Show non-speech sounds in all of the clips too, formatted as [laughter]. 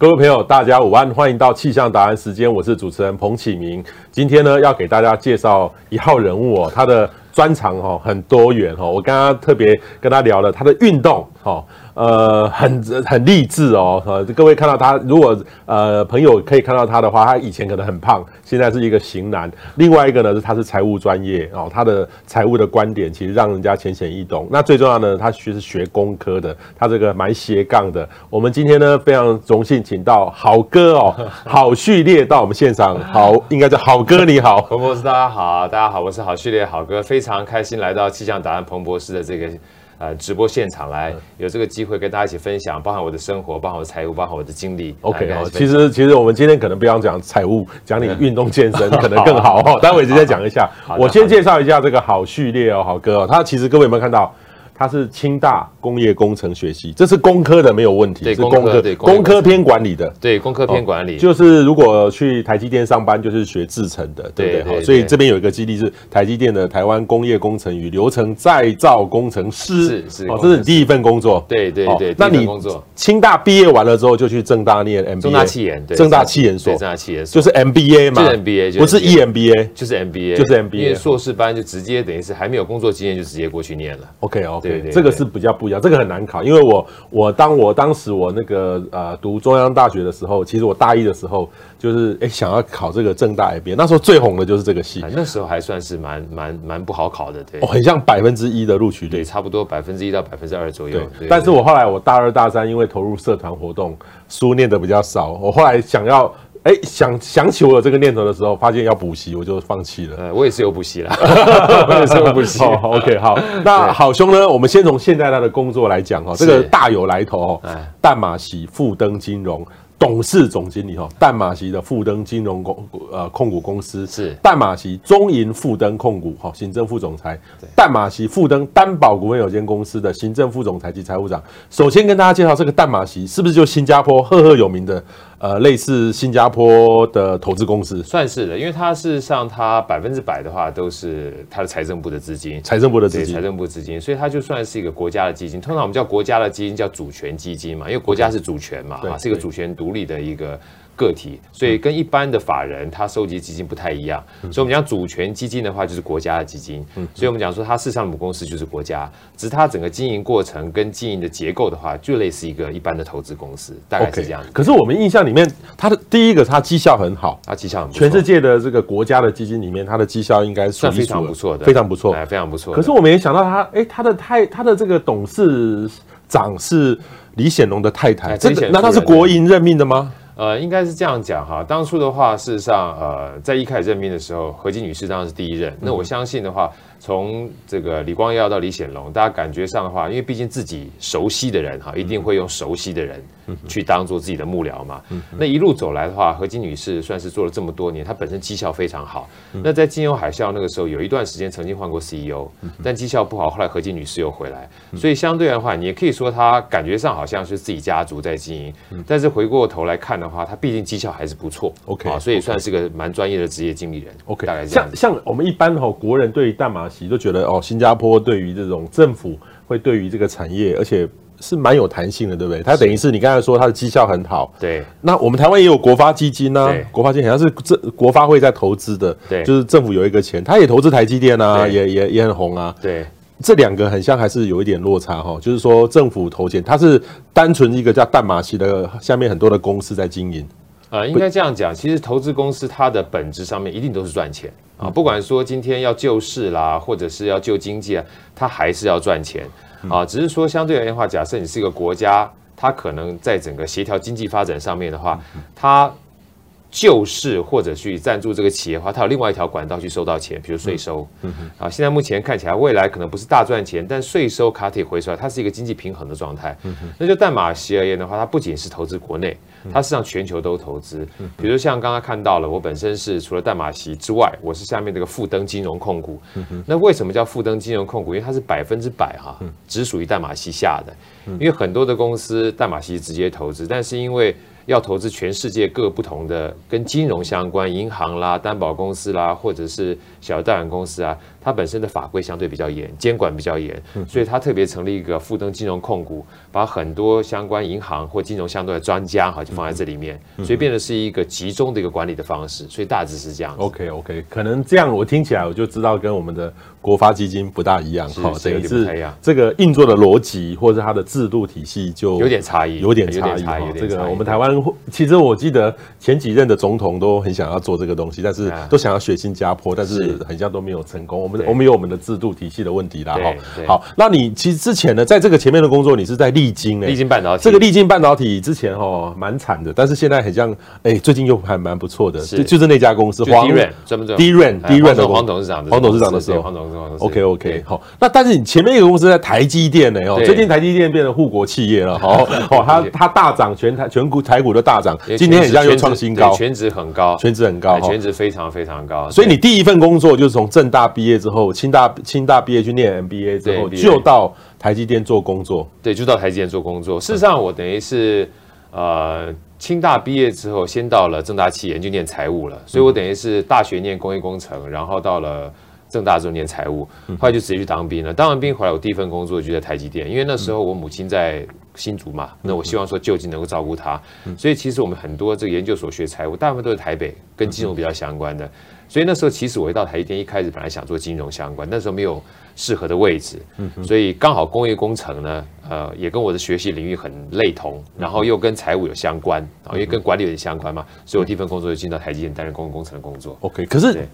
各位朋友，大家午安，欢迎到气象答案时间，我是主持人彭启明。今天呢，要给大家介绍一号人物哦，他的专长哦很多元哦。我刚刚特别跟他聊了他的运动哦。呃，很很励志哦，呃，各位看到他，如果呃朋友可以看到他的话，他以前可能很胖，现在是一个型男。另外一个呢是他是财务专业哦，他的财务的观点其实让人家浅显易懂。那最重要的呢，他学是学工科的，他这个蛮斜杠的。我们今天呢非常荣幸请到好哥哦，[laughs] 好序列到我们现场，好，应该叫好哥你好，彭博士大家好，大家好，我是好序列好哥，非常开心来到气象达人彭博士的这个。呃，直播现场来有这个机会跟大家一起分享，包含我的生活，包含我的财务，包含我的经历。OK 哦，其实其实我们今天可能不要讲财务，讲你运动健身可能更好哦。待会直接讲一下，[laughs] 我先介绍一下这个好序列哦，好哥哦，他其实各位有没有看到？他是清大工业工程学系，这是工科的没有问题，对，是工科，对，工科偏管理的，对，工科偏管理，就是如果去台积电上班，就是学制程的，对不对？所以这边有一个基地是台积电的台湾工业工程与流程再造工程师，是是，哦，这是你第一份工作，对对对。那你清大毕业完了之后就去正大念 MBA，正大气研，对，正大气研所，正大气研所，就是 MBA 嘛，就是 MBA，不是 EMBA，就是 MBA，就是 MBA，因为硕士班就直接等于是还没有工作经验就直接过去念了。OK OK，这个是比较。不一样，这个很难考，因为我我当我当时我那个呃读中央大学的时候，其实我大一的时候就是哎想要考这个政大 MBA，那时候最红的就是这个系，那时候还算是蛮蛮蛮不好考的，对，哦，很像百分之一的录取率，对，差不多百分之一到百分之二左右。对，对，但是我后来我大二大三因为投入社团活动，书念的比较少，我后来想要。哎，想想起我有这个念头的时候，发现要补习，我就放弃了。呃，我也是有补习了，[laughs] 我也是有补习。好，OK，好。那好兄呢？我们先从现在他的工作来讲哈，这个大有来头哦。淡马锡富登金融董事总经理哈，淡马锡的富登金融公呃控股公司是淡马锡中银富登控股哈，行政副总裁。淡马锡富登担保股份有限公司的行政副总裁及财务长。首先跟大家介绍这个淡马锡是不是就新加坡赫赫有名的？呃，类似新加坡的投资公司，算是的，因为它事实上它百分之百的话都是它的财政部的资金，财政部的资金，财政部资金，所以它就算是一个国家的基金。通常我们叫国家的基金叫主权基金嘛，因为国家是主权嘛，啊，是一个主权独立的一个。个体，所以跟一般的法人他收集基金不太一样，所以我们讲主权基金的话就是国家的基金，所以我们讲说它事实上母公司就是国家，只是它整个经营过程跟经营的结构的话，就类似一个一般的投资公司，大概是这样。可是我们印象里面，它的第一个它绩效很好，它绩效很全世界的这个国家的基金里面，它的绩效应该算非常不错的，非常不错，非常不错。可是我们也想到他，哎，他的太他的这个董事长是李显龙的太太，这个难道是国营任命的吗？呃，应该是这样讲哈。当初的话，事实上，呃，在一开始任命的时候，何金女士当然是第一任。那我相信的话，从这个李光耀到李显龙，大家感觉上的话，因为毕竟自己熟悉的人哈，一定会用熟悉的人去当做自己的幕僚嘛。那一路走来的话，何基女士算是做了这么多年，她本身绩效非常好。那在金融海啸那个时候，有一段时间曾经换过 CEO，但绩效不好，后来何基女士又回来，所以相对的话，你也可以说她感觉上好像是自己家族在经营，但是回过头来看的话，她毕竟绩效还是不错，OK 啊，所以算是个蛮专业的职业经理人，OK，大概这样。像像我们一般哈，国人对于淡马锡都觉得哦，新加坡对于这种政府会对于这个产业，而且是蛮有弹性的，对不对？它等于是你刚才说它的绩效很好，对。那我们台湾也有国发基金呢，国发基金好像是这国发会在投资的，对，就是政府有一个钱，他也投资台积电啊，也也也很红啊，对。这两个很像，还是有一点落差哈。就是说，政府投钱，它是单纯一个叫淡马锡的下面很多的公司在经营。呃，应该这样讲，其实投资公司它的本质上面一定都是赚钱啊。不管说今天要救市啦，或者是要救经济啊，它还是要赚钱啊。只是说相对而言的话，假设你是一个国家，它可能在整个协调经济发展上面的话，它。救市或者去赞助这个企业的话，它有另外一条管道去收到钱，比如税收。啊，现在目前看起来，未来可能不是大赚钱，但税收卡体回出来，它是一个经济平衡的状态。嗯、那就淡马锡而言的话，它不仅是投资国内，它实际上全球都投资。比如像刚刚看到了，我本身是除了淡马锡之外，我是下面这个富登金融控股。那为什么叫富登金融控股？因为它是百分之百哈，只属于淡马锡下的。因为很多的公司淡马锡直接投资，但是因为要投资全世界各不同的跟金融相关，银行啦、担保公司啦，或者是小贷款公司啊，它本身的法规相对比较严，监管比较严，所以它特别成立一个富登金融控股，把很多相关银行或金融相关的专家哈就放在这里面，所以变得是一个集中的一个管理的方式，所以大致是这样。OK OK，可能这样我听起来我就知道跟我们的国发基金不大一样，哈，等于是这个运作的逻辑或者它的制度体系就有点差异，有点差异。这个我们台湾其实我记得前几任的总统都很想要做这个东西，但是都想要学新加坡，但是很像都没有成功。我们我们有我们的制度体系的问题啦，哈。好，那你其实之前呢，在这个前面的工作，你是在力晶呢？力晶半导体。这个力晶半导体之前哈蛮惨的，但是现在很像，哎，最近又还蛮不错的，就就是那家公司黄润，专门做低润低润的黄董事长，黄董事长的时候，黄董事长。OK OK，好。那但是你前面一个公司在台积电呢？哦，最近台积电变成护国企业了，好，哦，它它大涨，全台全股台股的大涨，今天很像又创新高，全值很高，全值很高，全值非常非常高。所以你第一份工作就是从正大毕业之后，清大清大毕业去念 MBA 之后，就到台积电做工作。对，就到台积电做工作。事实上，我等于是呃清大毕业之后，先到了正大企研就念财务了，所以我等于是大学念工业工程，然后到了。正大中念财务，后来就直接去当兵了。当完兵回来，我第一份工作就在台积电，因为那时候我母亲在新竹嘛，那我希望说就近能够照顾她，所以其实我们很多这个研究所学财务，大部分都是台北，跟金融比较相关的。所以那时候其实我一到台积电，一开始本来想做金融相关，那时候没有适合的位置，所以刚好工业工程呢，呃，也跟我的学习领域很类同，然后又跟财务有相关，因为跟管理有点相关嘛，所以我第一份工作就进到台积电担任工业工程的工作。OK，可是。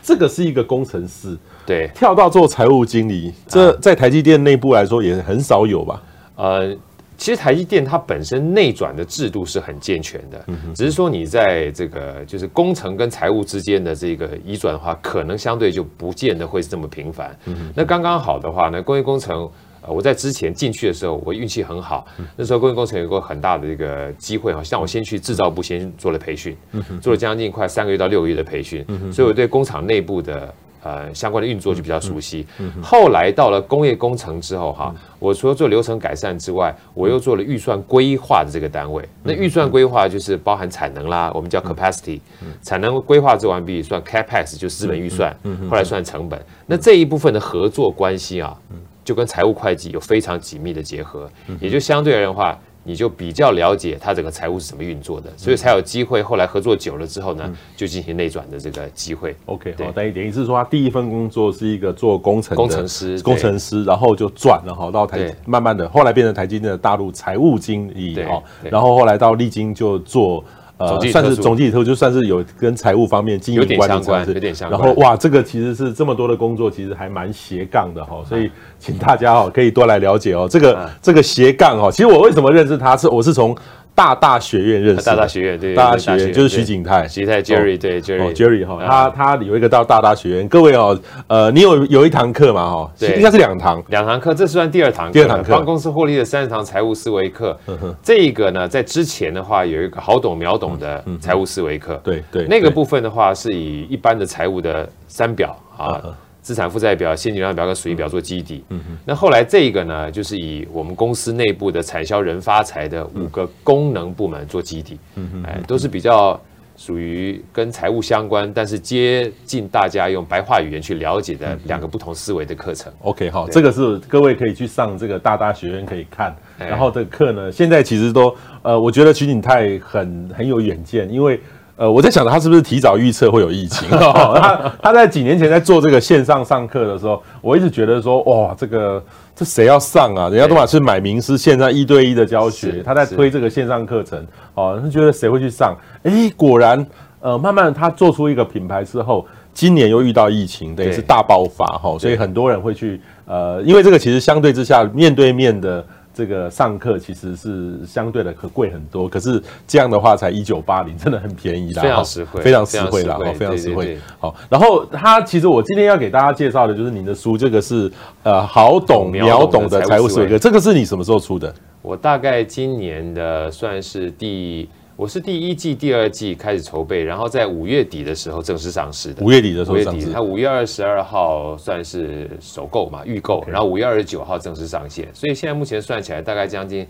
这个是一个工程师，对，跳到做财务经理，这在台积电内部来说也很少有吧？呃，其实台积电它本身内转的制度是很健全的，只是说你在这个就是工程跟财务之间的这个移转的话，可能相对就不见得会是这么频繁。那刚刚好的话呢，工业工程。我在之前进去的时候，我运气很好。那时候工业工程有个很大的一个机会哈，像我先去制造部先做了培训，做了将近快三个月到六个月的培训，所以我对工厂内部的呃相关的运作就比较熟悉。后来到了工业工程之后哈，我除了做流程改善之外，我又做了预算规划的这个单位。那预算规划就是包含产能啦，我们叫 capacity，产能规划做完毕算 capex，就是资本预算，后来算成本。那这一部分的合作关系啊。就跟财务会计有非常紧密的结合，也就相对而言的话，你就比较了解它整个财务是怎么运作的，所以才有机会后来合作久了之后呢，就进行内转的这个机会。OK，好，等于等于是说，他第一份工作是一个做工程工程师，工程师，然后就转了哈，到台慢慢的后来变成台积电的大陆财务经理哈，然后后来到丽晶就做。呃，算是总经理特，就算是有跟财务方面经营关系，有点相关。然后哇，这个其实是这么多的工作，其实还蛮斜杠的哈，所以请大家哈可以多来了解哦。这个这个斜杠哈，其实我为什么认识他是我是从。大大学院认识，大大学院对，大大学院就是徐景泰，徐景泰 Jerry 对 Jerry，Jerry 哈，他他有一个到大大学院，各位哦，呃，你有有一堂课嘛哈，应该是两堂，两堂课，这算第二堂课，第二堂课，帮公司获利的三十堂财务思维课，这个呢，在之前的话有一个好懂秒懂的财务思维课，对对，那个部分的话是以一般的财务的三表啊。资产负债表、现金流量表跟损益表做基底。嗯，那后来这个呢，就是以我们公司内部的产销人发财的五个功能部门做基底。嗯嗯，哎，都是比较属于跟财务相关，但是接近大家用白话语言去了解的两个不同思维的课程。OK，好，这个是各位可以去上这个大大学院可以看。然后这个课呢，现在其实都呃，我觉得徐景泰很很有远见，因为。呃，我在想他是不是提早预测会有疫情？他他在几年前在做这个线上上课的时候，我一直觉得说，哇，这个这谁要上啊？人家都嘛是买名师，现在一对一的教学，他在推这个线上课程，哦，他觉得谁会去上？哎，果然，呃，慢慢他做出一个品牌之后，今年又遇到疫情，等于是大爆发哈，所以很多人会去，呃，因为这个其实相对之下面对面的。这个上课其实是相对的可贵很多，可是这样的话才一九八零，真的很便宜啦，非常实惠，非常实惠啦，非常实惠。好，然后他其实我今天要给大家介绍的就是您的书，这个是呃好懂秒懂的财务思维课，这个是你什么时候出的？我大概今年的算是第。我是第一季、第二季开始筹备，然后在五月底的时候正式上市的。五月底的时候上市，五月底，它五月二十二号算是首购嘛，预购，然后五月二十九号正式上线，所以现在目前算起来大概将近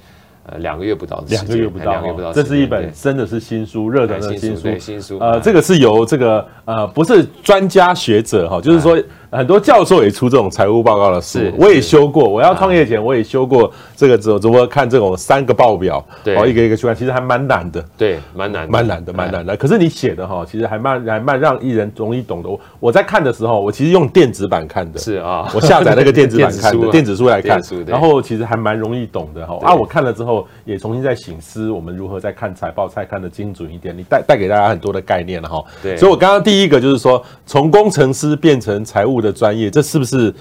呃两个月不到的两个月不到，两个月不到，这是一本真的是新书，热腾腾的新书，对新书。呃，这个是由这个呃不是专家学者哈，就是说。很多教授也出这种财务报告的书，我也修过。我要创业前，我也修过这个怎么怎么看这种三个报表，对，一个一个去看，其实还蛮难的。对，蛮难，蛮难的，蛮难的。可是你写的哈，其实还蛮还蛮让艺人容易懂的。我我在看的时候，我其实用电子版看的，是啊，我下载那个电子版看的 [laughs] 电子书来看，然后其实还蛮容易懂的哈。啊，我看了之后也重新再醒思，我们如何在看财报，再看得精准一点。你带带给大家很多的概念了哈。对，所以我刚刚第一个就是说，从工程师变成财务的专业，这是。是不是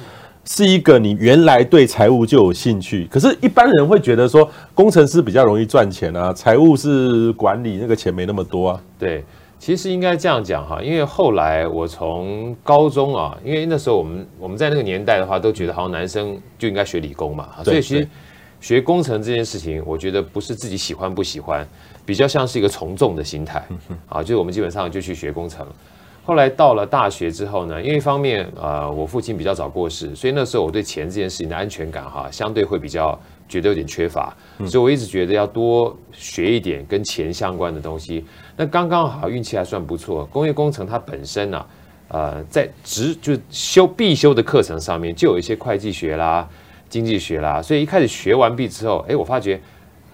是一个你原来对财务就有兴趣？可是，一般人会觉得说，工程师比较容易赚钱啊，财务是管理，那个钱没那么多啊。对，其实应该这样讲哈，因为后来我从高中啊，因为那时候我们我们在那个年代的话，都觉得好像男生就应该学理工嘛，所以其实学工程这件事情，我觉得不是自己喜欢不喜欢，比较像是一个从众的心态 [laughs] 啊，就是我们基本上就去学工程。后来到了大学之后呢，因为一方面，呃，我父亲比较早过世，所以那时候我对钱这件事情的安全感哈，相对会比较觉得有点缺乏，所以我一直觉得要多学一点跟钱相关的东西。那刚刚好运气还算不错，工业工程它本身呢，呃，在职就修必修的课程上面就有一些会计学啦、经济学啦，所以一开始学完毕之后，哎，我发觉。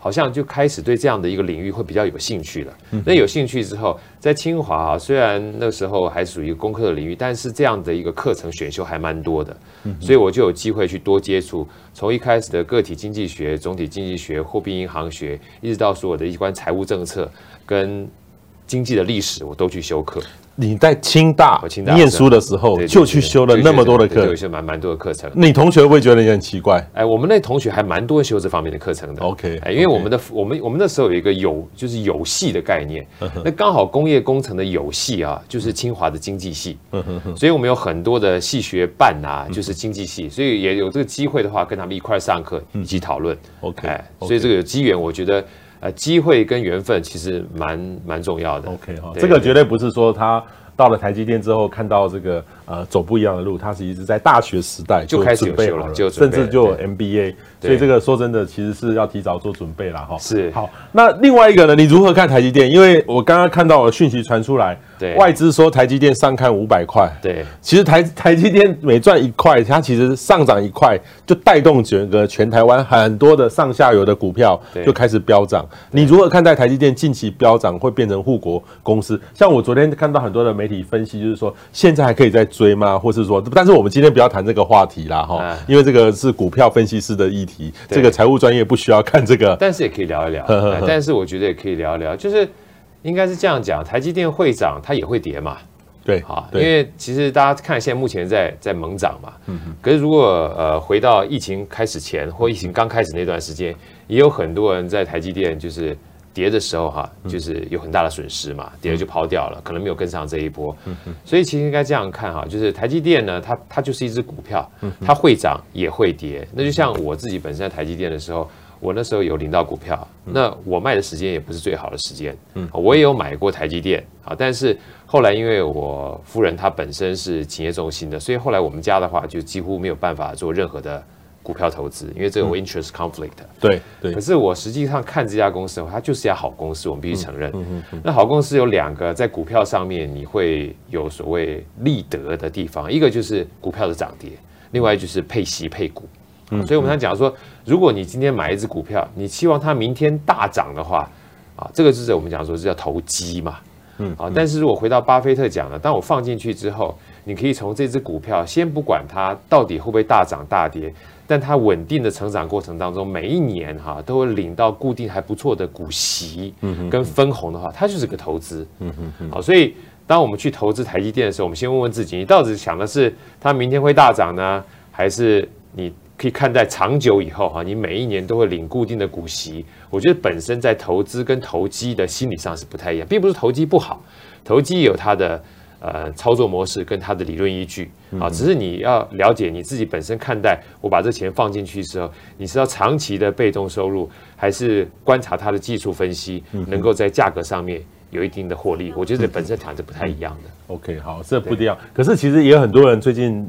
好像就开始对这样的一个领域会比较有兴趣了。那有兴趣之后，在清华啊，虽然那时候还属于工科的领域，但是这样的一个课程选修还蛮多的，所以我就有机会去多接触。从一开始的个体经济学、总体经济学、货币银行学，一直到所有的一关财务政策跟经济的历史，我都去修课。你在清大念书的时候，就去修了那么多的课，有些蛮蛮多的课程。你同学会觉得你很奇怪？哎，我们那同学还蛮多修这方面的课程的。OK，哎，因为我们的我们我们那时候有一个有就是有系的概念，那刚好工业工程的有系啊，就是清华的经济系，所以我们有很多的系学办啊，就是经济系，所以也有这个机会的话，跟他们一块上课，一起讨论。OK，哎，所以这个有机缘，我觉得。呃，机会跟缘分其实蛮蛮重要的。OK 哈，这个绝对不是说他到了台积电之后看到这个呃走不一样的路，他是一直在大学时代就开始准备好了，甚至就有 MBA。所以这个说真的，其实是要提早做准备了哈。是。好，那另外一个呢，你如何看台积电？因为我刚刚看到的讯息传出来。对外资说台积电上看五百块，对，其实台台积电每赚一块，它其实上涨一块就带动整个全台湾很多的上下游的股票就开始飙涨。你如何看待台积电近期飙涨会变成护国公司？像我昨天看到很多的媒体分析，就是说现在还可以再追吗？或是说，但是我们今天不要谈这个话题啦，哈，因为这个是股票分析师的议题，这个财务专业不需要看这个，但是也可以聊一聊。但是我觉得也可以聊一聊，就是。应该是这样讲，台积电会涨，它也会跌嘛。对，好，因为其实大家看现在目前在在猛涨嘛。可是如果呃回到疫情开始前或疫情刚开始那段时间，也有很多人在台积电就是跌的时候哈，就是有很大的损失嘛，跌了就抛掉了，可能没有跟上这一波。所以其实应该这样看哈，就是台积电呢，它它就是一只股票，它会涨也会跌。那就像我自己本身在台积电的时候。我那时候有领到股票，那我卖的时间也不是最好的时间。嗯，我也有买过台积电啊，但是后来因为我夫人她本身是企业中心的，所以后来我们家的话就几乎没有办法做任何的股票投资，因为这有 interest conflict。对对。可是我实际上看这家公司的话，它就是一家好公司，我们必须承认。嗯嗯。那好公司有两个在股票上面你会有所谓利得的地方，一个就是股票的涨跌，另外就是配息配股。嗯，所以我们常讲说，如果你今天买一只股票，你期望它明天大涨的话，啊，这个就是我们讲说是叫投机嘛，嗯，啊，但是如果回到巴菲特讲的，当我放进去之后，你可以从这只股票先不管它到底会不会大涨大跌，但它稳定的成长过程当中，每一年哈都会领到固定还不错的股息，嗯，跟分红的话，它就是个投资，嗯嗯嗯，好，所以当我们去投资台积电的时候，我们先问问自己，你到底想的是它明天会大涨呢，还是你？可以看待长久以后哈，你每一年都会领固定的股息。我觉得本身在投资跟投机的心理上是不太一样，并不是投机不好，投机有它的呃操作模式跟它的理论依据。啊，只是你要了解你自己本身看待，我把这钱放进去的时候，你是要长期的被动收入，还是观察它的技术分析，能够在价格上面有一定的获利，我觉得本身谈是不太一样的。OK，好，这不一样。可是其实也有很多人最近，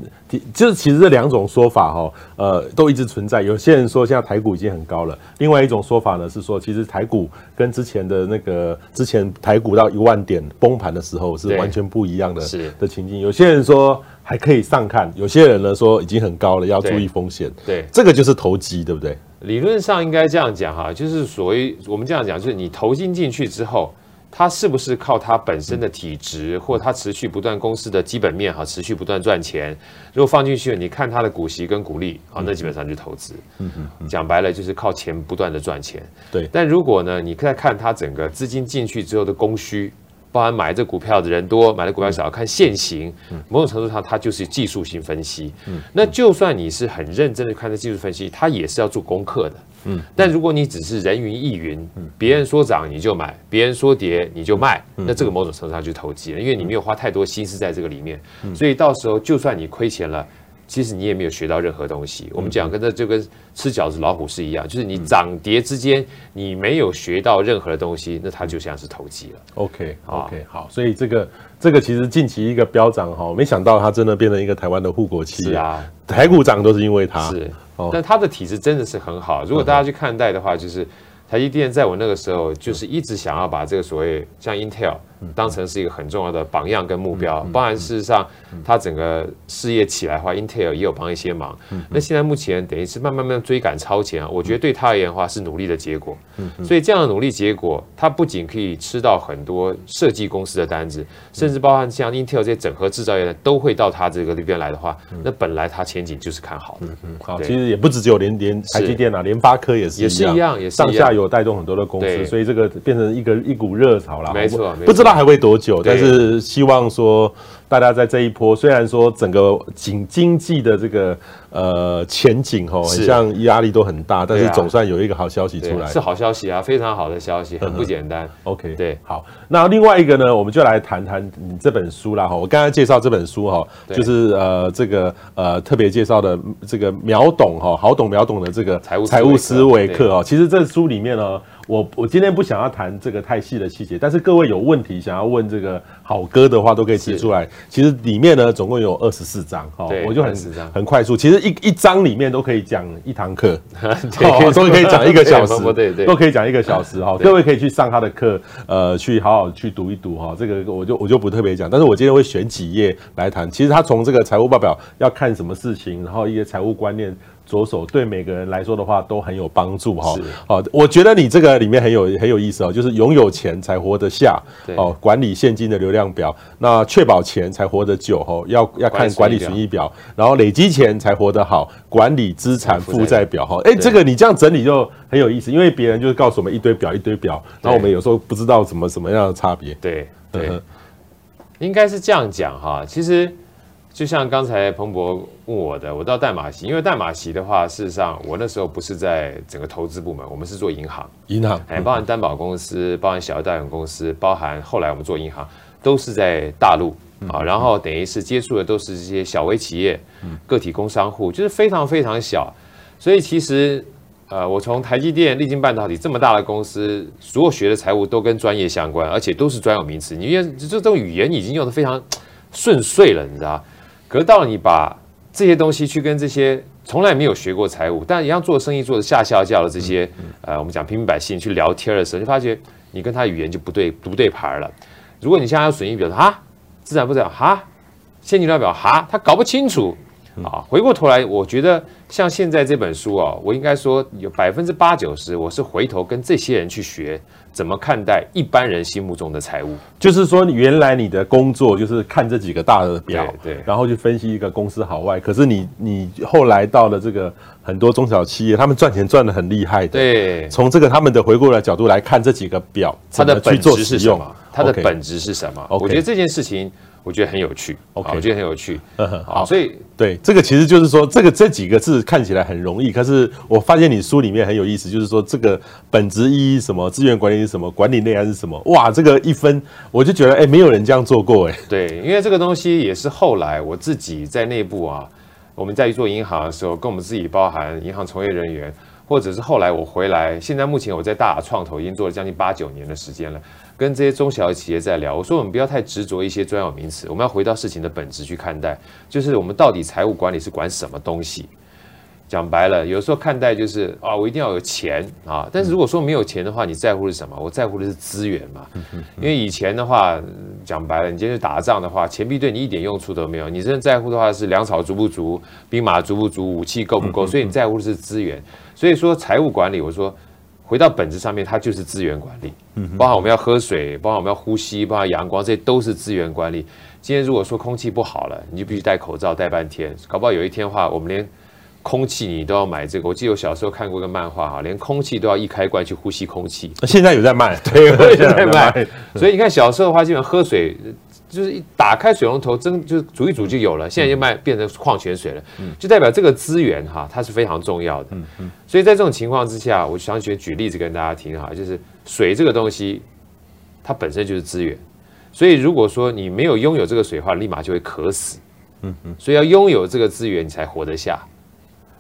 就是其实这两种说法哈，呃，都一直存在。有些人说现在台股已经很高了，另外一种说法呢是说，其实台股跟之前的那个之前台股到一万点崩盘的时候是完全不一样的的情境。有些人说还可以上看，有些人呢说已经很高了，要注意风险。对，这个就是投机，对不对？理论上应该这样讲哈，就是所谓我们这样讲，就是你投进进去之后。它是不是靠它本身的体质，或它持续不断公司的基本面哈，持续不断赚钱？如果放进去，你看它的股息跟股利啊，那基本上就投资。嗯嗯，讲白了就是靠钱不断的赚钱。对。但如果呢，你再看它整个资金进去之后的供需，包含买这股票的人多，买的股票少，看现行，某种程度上它就是技术性分析。嗯。那就算你是很认真的看这技术分析，它也是要做功课的。嗯，但如果你只是人云亦云，别人说涨你就买，别人说跌你就卖，那这个某种程度上就投机了，因为你没有花太多心思在这个里面，所以到时候就算你亏钱了，其实你也没有学到任何东西。我们讲跟这就跟吃饺子老虎是一样，就是你涨跌之间你没有学到任何的东西，那它就像是投机了。OK OK 好，所以这个这个其实近期一个飙涨哈，没想到它真的变成一个台湾的护国企业。是啊，台股涨都是因为它。是。但它的体质真的是很好。如果大家去看待的话，就是台积电在我那个时候就是一直想要把这个所谓像 Intel。当成是一个很重要的榜样跟目标，包含事实上，它整个事业起来的话，Intel 也有帮一些忙。那现在目前等于是慢慢慢追赶超前啊，我觉得对他而言的话是努力的结果。所以这样的努力结果，它不仅可以吃到很多设计公司的单子，甚至包含像 Intel 这些整合制造业的都会到他这个里边来的话，那本来它前景就是看好的。好，其实也不止只有联联台积电啊，联发科也是也是一样，也是上下游带动很多的公司，所以这个变成一个一股热潮了。没错，不知道。还会多久？但是希望说，大家在这一波，虽然说整个经经济的这个呃前景吼，很像压力都很大，但是总算有一个好消息出来，是好消息啊，非常好的消息，很不简单。OK，对，好，那另外一个呢，我们就来谈谈你这本书啦哈。我刚刚介绍这本书哈，就是呃这个呃特别介绍的这个秒懂哈，好懂秒懂的这个财务财务思维课哦。其实这书里面呢。我我今天不想要谈这个太细的细节，但是各位有问题想要问这个好哥的话，都可以提出来。其实里面呢，总共有二十四章，哈，我就很很快速。其实一一章里面都可以讲一堂课，[laughs] 对，都可以讲一个小时，对对，都可以讲一个小时哈。各位可以去上他的课，呃，去好好去读一读哈。这个我就我就不特别讲，但是我今天会选几页来谈。其实他从这个财务报表要看什么事情，然后一些财务观念。着手对每个人来说的话都很有帮助哈。好，我觉得你这个里面很有很有意思哦，就是拥有钱才活得下哦，管理现金的流量表，那确保钱才活得久哈，要要看管理损益表，然后累积钱才活得好，管理资产负债表哈。哎，这个你这样整理就很有意思，因为别人就是告诉我们一堆表一堆表，然后我们有时候不知道怎么什么样的差别。对对，应该是这样讲哈，其实。就像刚才彭博问我的，我到淡马锡，因为淡马锡的话，事实上我那时候不是在整个投资部门，我们是做银行，银行，哎，包含担保公司，包含小额贷款公司，包含后来我们做银行，都是在大陆。啊，然后等于是接触的都是这些小微企业、个体工商户，就是非常非常小，所以其实呃，我从台积电、力晶半导体这么大的公司，所有学的财务都跟专业相关，而且都是专有名词，你因为这这种语言已经用的非常顺遂了，你知道。得到了，你把这些东西去跟这些从来没有学过财务，但一样做生意做的下下叫的这些，呃，我们讲平民百姓去聊天的时候，就发觉你跟他语言就不对不对盘了。如果你现在要损益表，哈，资产负债哈，现金流表哈，他搞不清楚啊。回过头来，我觉得像现在这本书啊，我应该说有百分之八九十，我是回头跟这些人去学。怎么看待一般人心目中的财务？就是说，原来你的工作就是看这几个大的表，对，对，然后去分析一个公司好坏。可是你你后来到了这个很多中小企业，他们赚钱赚得很厉害的。对，从这个他们的回顾的角度来看这几个表，它的本质是什么？它的本质是什么？Okay. 我觉得这件事情。我觉得很有趣，OK，我觉得很有趣。好，所以对这个其实就是说，这个这几个字看起来很容易，可是我发现你书里面很有意思，就是说这个本质意义什么，资源管理是什么，管理内涵是什么？哇，这个一分我就觉得，哎，没有人这样做过，哎。对，因为这个东西也是后来我自己在内部啊，我们在做银行的时候，跟我们自己包含银行从业人员，或者是后来我回来，现在目前我在大雅创投已经做了将近八九年的时间了，跟这些中小企业在聊，我说我们不要太执着一些专有名词，我们要回到事情的本质去看待，就是我们到底财务管理是管什么东西？讲白了，有时候看待就是啊，我一定要有钱啊，但是如果说没有钱的话，你在乎的是什么？我在乎的是资源嘛，因为以前的话，讲白了，你今天去打仗的话，钱币对你一点用处都没有，你真的在乎的话是粮草足不足，兵马足不足，武器够不够，所以你在乎的是资源。所以说财务管理，我说回到本质上面，它就是资源管理，包含我们要喝水，包含我们要呼吸，包含阳光，这些都是资源管理。今天如果说空气不好了，你就必须戴口罩戴半天，搞不好有一天的话，我们连空气你都要买这个。我记得我小时候看过一个漫画哈，连空气都要一开关去呼吸空气。现在有在卖，[laughs] 对，现在 [laughs] 在卖。所以你看小时候的话，基本上喝水。就是一打开水龙头，蒸就是煮一煮就有了。现在就卖变成矿泉水了，就代表这个资源哈，它是非常重要的。所以在这种情况之下，我想举举例子跟大家听哈，就是水这个东西，它本身就是资源。所以如果说你没有拥有这个水的话，立马就会渴死。嗯嗯。所以要拥有这个资源，你才活得下。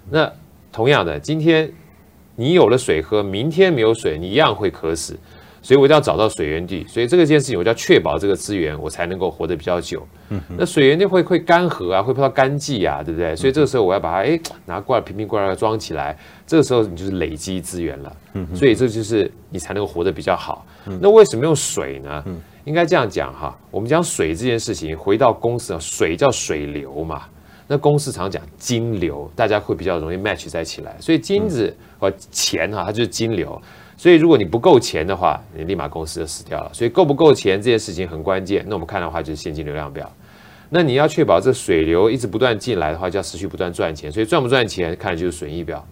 那同样的，今天你有了水喝，明天没有水，你一样会渴死。所以我一定要找到水源地，所以这个件事情我就要确保这个资源，我才能够活得比较久。嗯，那水源地会会干涸啊，会碰到干季啊，对不对？所以这个时候我要把它哎拿罐瓶瓶罐罐装起来，这个时候你就是累积资源了。嗯，所以这就是你才能够活得比较好。那为什么用水呢？应该这样讲哈，我们讲水这件事情，回到公司啊，水叫水流嘛。那公司常讲金流，大家会比较容易 match 在起来。所以金子和钱哈，它就是金流。所以，如果你不够钱的话，你立马公司就死掉了。所以，够不够钱这件事情很关键。那我们看的话，就是现金流量表。那你要确保这水流一直不断进来的话，就要持续不断赚钱。所以，赚不赚钱，看的就是损益表。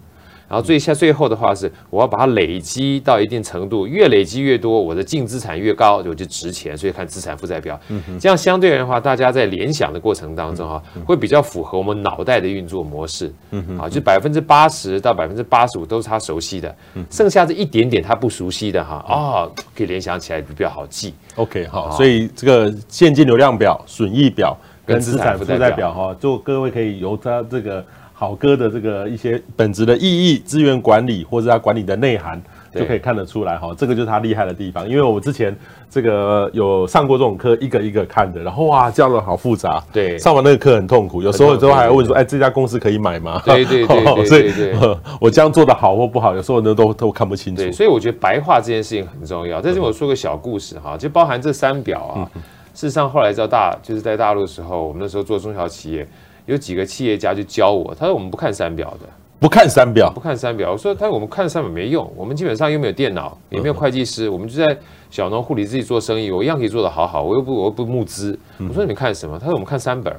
然后最下最后的话是，我要把它累积到一定程度，越累积越多，我的净资产越高，我就值钱。所以看资产负债表，这样相对而言的话，大家在联想的过程当中哈，会比较符合我们脑袋的运作模式。啊，就百分之八十到百分之八十五都是他熟悉的，剩下这一点点他不熟悉的哈，啊，可以联想起来比较好记。OK，好，所以这个现金流量表、损益表跟资产负债表哈，就各位可以由他这个。好歌的这个一些本质的意义、资源管理或者他管理的内涵，就可以看得出来哈。这个就是他厉害的地方。因为我之前这个有上过这种课，一个一个看的，然后哇，教的好复杂。对，上完那个课很痛苦，有时候有时候还会问说，哎，这家公司可以买吗？对对对 [laughs] 对，所以 [laughs] 我这样做的好或不好，有时候呢都都看不清楚。所以我觉得白话这件事情很重要。在这里我说个小故事哈，就包含这三表啊。事实上后来在大就是在大陆的时候，我们那时候做中小企业。有几个企业家就教我，他说我们不看三表的，不看三表，不看三表。我说他我们看三表没用，我们基本上又没有电脑，也没有会计师，我们就在小农户里自己做生意，我一样可以做得好好，我又不我又不募资。我说你们看什么？他说我们看三本，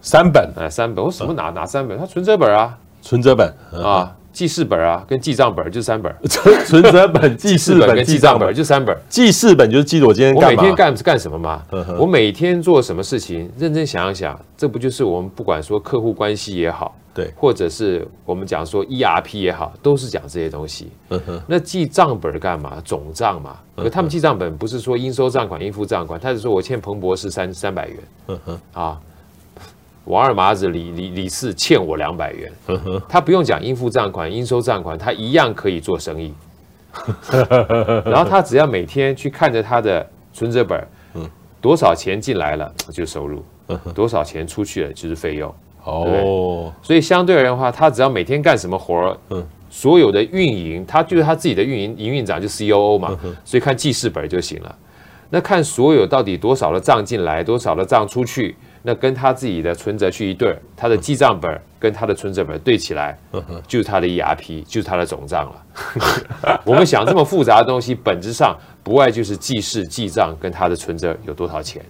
三本哎三本。我说什么哪哪三本？他存折本啊，存折本啊。记事本啊，跟记账本就三本，[laughs] 存存折本、[laughs] 记事本跟记账本就三本。记事本就是记我今天我每天干干什么嘛？我每天做什么事情？认真想一想，这不就是我们不管说客户关系也好，对，或者是我们讲说 ERP 也好，都是讲这些东西。那记账本干嘛？总账嘛。可他们记账本不是说应收账款、应付账款，他是说我欠彭博士三三百元。啊。王二麻子李李李四欠我两百元，他不用讲应付账款、应收账款，他一样可以做生意。[laughs] 然后他只要每天去看着他的存折本，多少钱进来了就是收入，多少钱出去了就是费用。哦，所以相对而言的话，他只要每天干什么活儿，所有的运营，他就是他自己的运营营运长，就 COO 嘛，所以看记事本就行了。那看所有到底多少的账进来，多少的账出去。那跟他自己的存折去一对，他的记账本跟他的存折本对起来，就是他的 ERP，就是他的总账了。[laughs] 我们想这么复杂的东西，本质上不外就是记事、记账跟他的存折有多少钱。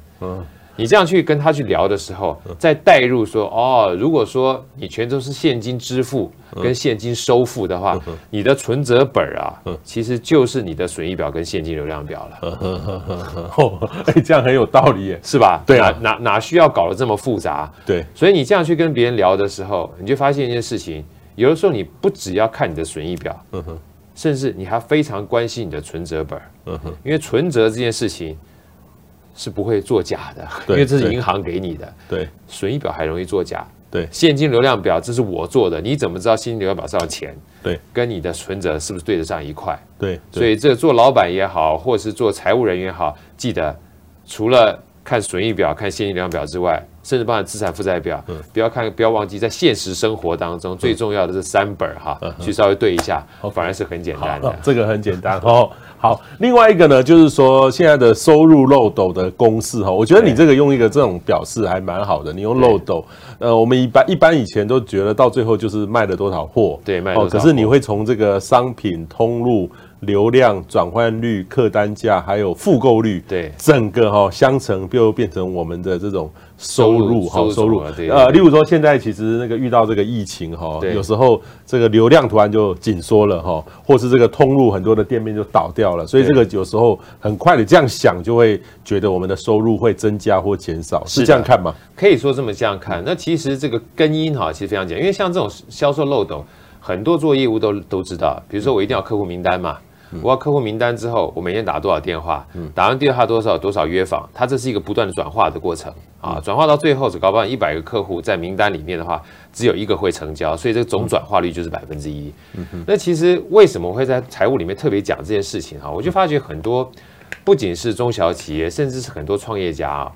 你这样去跟他去聊的时候，再带入说哦，如果说你全都是现金支付跟现金收付的话，你的存折本啊，其实就是你的损益表跟现金流量表了。[laughs] 哦，[laughs] 哎，这样很有道理耶，是吧？对啊，哪哪需要搞得这么复杂？对，所以你这样去跟别人聊的时候，你就发现一件事情，有的时候你不只要看你的损益表，甚至你还非常关心你的存折本，因为存折这件事情。是不会作假的，因为这是银行给你的。对，损益表还容易作假，对，现金流量表这是我做的，你怎么知道现金流量表上的钱？对，跟你的存折是不是对得上一块？对，所以这做老板也好，或是做财务人员也好，记得除了看损益表、看现金流量表之外，甚至包含资产负债表，嗯，不要看，不要忘记在现实生活当中最重要的是三本哈，去稍微对一下，反而是很简单的。这个很简单哦。好，另外一个呢，就是说现在的收入漏斗的公式哈，我觉得你这个用一个这种表示还蛮好的。你用漏斗，呃，我们一般一般以前都觉得到最后就是卖了多少货，对，卖了多少可是你会从这个商品通路。流量转换率、客单价，还有复购率，对整个哈相乘，就变成我们的这种收入哈收入。呃，例如说现在其实那个遇到这个疫情哈，有时候这个流量突然就紧缩了哈，或是这个通路很多的店面就倒掉了，所以这个有时候很快的这样想，就会觉得我们的收入会增加或减少，是这样看吗？可以说这么这样看。那其实这个根因哈，其实非常简单，因为像这种销售漏斗，很多做业务都都知道，比如说我一定要客户名单嘛。我要客户名单之后，我每天打多少电话？打完电话多少多少约访？它这是一个不断的转化的过程啊！转化到最后，只搞不好一百个客户在名单里面的话，只有一个会成交，所以这个总转化率就是百分之一。那其实为什么会在财务里面特别讲这件事情哈？我就发觉很多不仅是中小企业，甚至是很多创业家啊，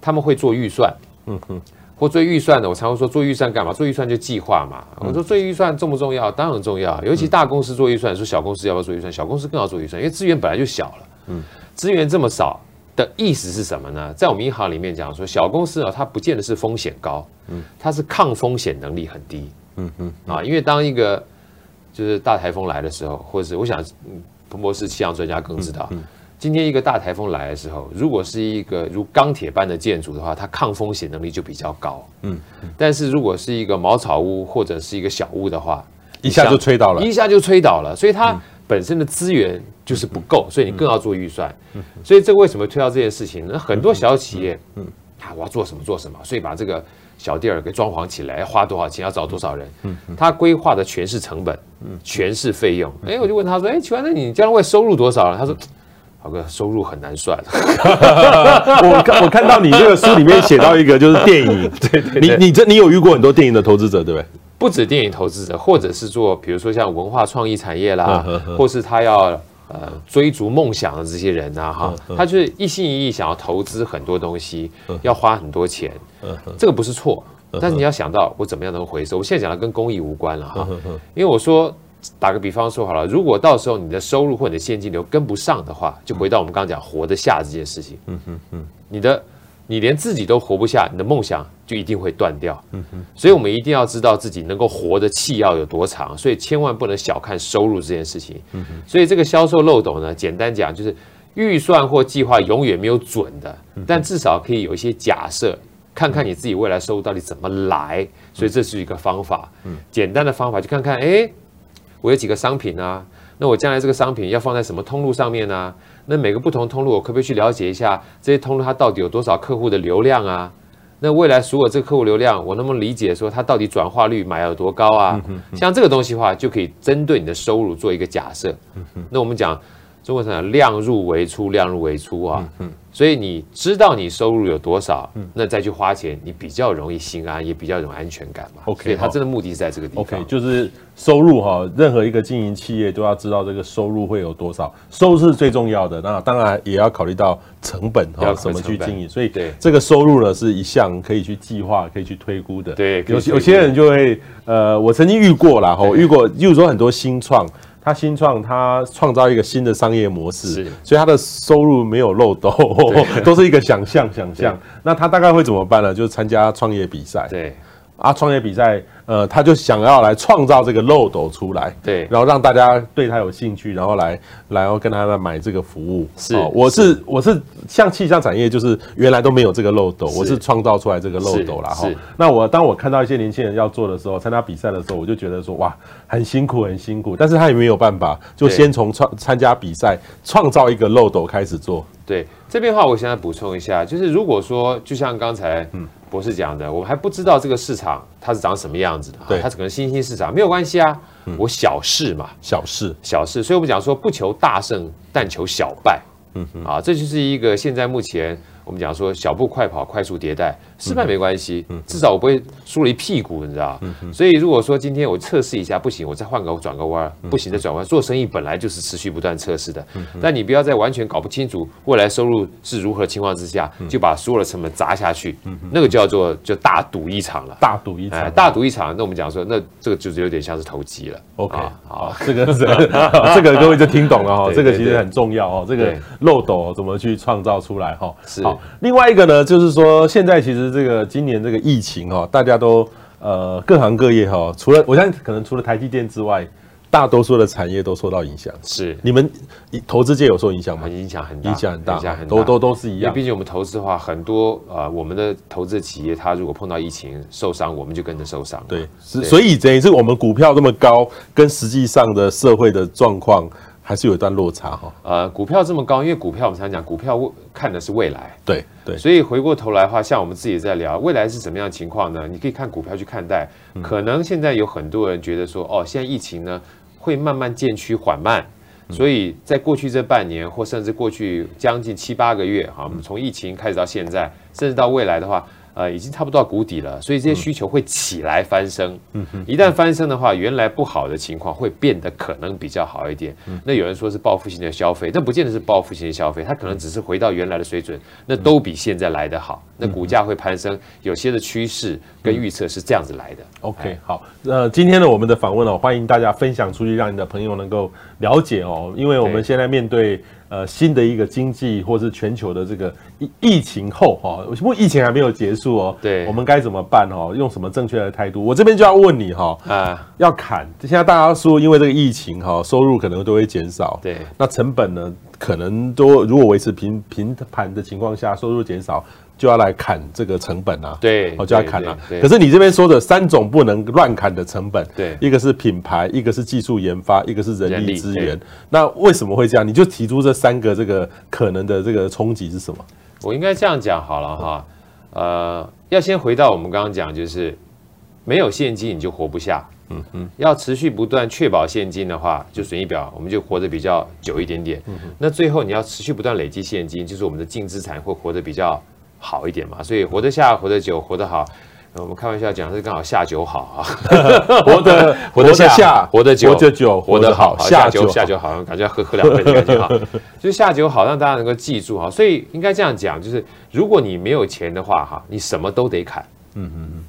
他们会做预算。嗯哼。或做预算的，我常会说做预算干嘛？做预算就计划嘛。我说做预算重不重要？当然重要。尤其大公司做预算，说小公司要不要做预算？小公司更要做预算，因为资源本来就小了。嗯，资源这么少的意思是什么呢？在我们银行里面讲说，小公司啊，它不见得是风险高，嗯，它是抗风险能力很低。嗯嗯啊，因为当一个就是大台风来的时候，或者是我想，彭博士气象专家更知道。嗯今天一个大台风来的时候，如果是一个如钢铁般的建筑的话，它抗风险能力就比较高。嗯，但是如果是一个茅草屋或者是一个小屋的话，一下就吹倒了，一下就吹倒了。所以它本身的资源就是不够，所以你更要做预算。所以这为什么推到这件事情呢？很多小企业，嗯，啊，我要做什么做什么，所以把这个小店儿给装潢起来，要花多少钱，要找多少人，嗯，他规划的全是成本，嗯，全是费用。哎，我就问他说，哎，请问那你将来会收入多少呢？他说。好哥，收入很难算。[laughs] 我看我看到你这个书里面写到一个就是电影，[laughs] 对对，你你这你有遇过很多电影的投资者对不对？不止电影投资者，或者是做比如说像文化创意产业啦，或是他要呃追逐梦想的这些人呐，哈，他就是一心一意想要投资很多东西，要花很多钱，这个不是错，但是你要想到我怎么样能回收。我现在讲的跟公益无关了哈，因为我说。打个比方说好了，如果到时候你的收入或你的现金流跟不上的话，就回到我们刚刚讲活得下这件事情。嗯哼嗯，你的你连自己都活不下，你的梦想就一定会断掉。嗯哼，所以我们一定要知道自己能够活的气要有多长，所以千万不能小看收入这件事情。嗯哼，所以这个销售漏斗呢，简单讲就是预算或计划永远没有准的，但至少可以有一些假设，看看你自己未来收入到底怎么来。所以这是一个方法。嗯，简单的方法就看看，哎。我有几个商品啊？那我将来这个商品要放在什么通路上面呢、啊？那每个不同通路，我可不可以去了解一下这些通路它到底有多少客户的流量啊？那未来如果这个客户流量，我能不能理解说它到底转化率买有多高啊？像这个东西的话，就可以针对你的收入做一个假设。那我们讲。中国讲量入为出，量入为出啊，所以你知道你收入有多少，嗯、那再去花钱，你比较容易心安，也比较有安全感嘛。OK，所以它真的目的是在这个地方。OK，就是收入哈，任何一个经营企业都要知道这个收入会有多少，收入是最重要的。那当然也要考虑到成本哈，怎么去经营。所以这个收入呢，是一项可以去计划、可以去推估的。对，有有些人就会呃，我曾经遇过啦，哈，[laughs] 遇过，例如说很多新创。他新创，他创造一个新的商业模式，所以他的收入没有漏斗，[laughs] 都是一个想象，想象。那他大概会怎么办呢？就是参加创业比赛。对。啊，创业比赛，呃，他就想要来创造这个漏斗出来，对，然后让大家对他有兴趣，然后来，然后跟他来买这个服务。是，哦、我是，是我是像气象产业，就是原来都没有这个漏斗，是我是创造出来这个漏斗了哈。那我当我看到一些年轻人要做的时候，参加比赛的时候，我就觉得说，哇，很辛苦，很辛苦，但是他也没有办法，就先从创参加比赛，创造一个漏斗开始做。对，这边的话，我现在补充一下，就是如果说，就像刚才，嗯。博士讲的，我们还不知道这个市场它是长什么样子的，对，它可能新兴市场没有关系啊，我小事嘛，小事。小事，所以我们讲说不求大胜，但求小败，嗯哼，啊，这就是一个现在目前。我们讲说小步快跑，快速迭代，失败没关系，至少我不会输了一屁股，你知道？所以如果说今天我测试一下不行，我再换个转个弯，不行再转弯。做生意本来就是持续不断测试的，但你不要在完全搞不清楚未来收入是如何的情况之下，就把所有的成本砸下去，那个叫做就大赌一场了。大赌一场，大赌一场。那我们讲说，那这个就是有点像是投机了。OK，好，这个是 [laughs] 这个各位就听懂了哈，这个其实很重要哦，这个漏斗怎么去创造出来哈？是。另外一个呢，就是说现在其实这个今年这个疫情哈，大家都呃各行各业哈，除了我相信可能除了台积电之外，大多数的产业都受到影响。是你们投资界有受影响吗？影响很大，影响很大，影响很大，都都都是一样。因为毕竟我们投资的话，很多呃我们的投资的企业，它如果碰到疫情受伤，我们就跟着受伤。对，所以等于是我们股票这么高，跟实际上的社会的状况。还是有一段落差哈。呃，股票这么高，因为股票我们常讲，股票看的是未来。对对。所以回过头来的话，像我们自己在聊未来是什么样的情况呢？你可以看股票去看待。可能现在有很多人觉得说，哦，现在疫情呢会慢慢渐趋缓慢，所以在过去这半年或甚至过去将近七八个月哈，我们从疫情开始到现在，甚至到未来的话。呃，已经差不多到谷底了，所以这些需求会起来翻身。嗯哼，一旦翻身的话，原来不好的情况会变得可能比较好一点。嗯，那有人说是报复性的消费，那不见得是报复性的消费，它可能只是回到原来的水准，那都比现在来得好。那股价会攀升，有些的趋势跟预测是这样子来的。OK，好，呃，今天呢，我们的访问哦，欢迎大家分享出去，让你的朋友能够了解哦，因为我们现在面对。呃，新的一个经济或是全球的这个疫疫情后哈，不过疫情还没有结束哦。对，我们该怎么办哦？用什么正确的态度？我这边就要问你哈。啊，要砍。现在大家说，因为这个疫情哈，收入可能都会减少。对，那成本呢，可能都如果维持平平盘的情况下，收入减少。就要来砍这个成本啊，对，哦，就要砍了。可是你这边说的三种不能乱砍的成本，对，一个是品牌，一个是技术研发，一个是人力资源。那为什么会这样？你就提出这三个这个可能的这个冲击是什么？我应该这样讲好了哈，呃，要先回到我们刚刚讲，就是没有现金你就活不下，嗯嗯，要持续不断确保现金的话，就损益表我们就活得比较久一点点。嗯，那最后你要持续不断累积现金，就是我们的净资产会活得比较。好一点嘛，所以活得下，活得久，活得好。我们开玩笑讲，是刚好下酒好啊，[laughs] 活得活得下，活得久，活得久，活得好。下酒下酒好，感觉要喝喝两杯的感觉哈。[laughs] 就是下酒好，让大家能够记住哈。所以应该这样讲，就是如果你没有钱的话哈，你什么都得砍，嗯嗯嗯，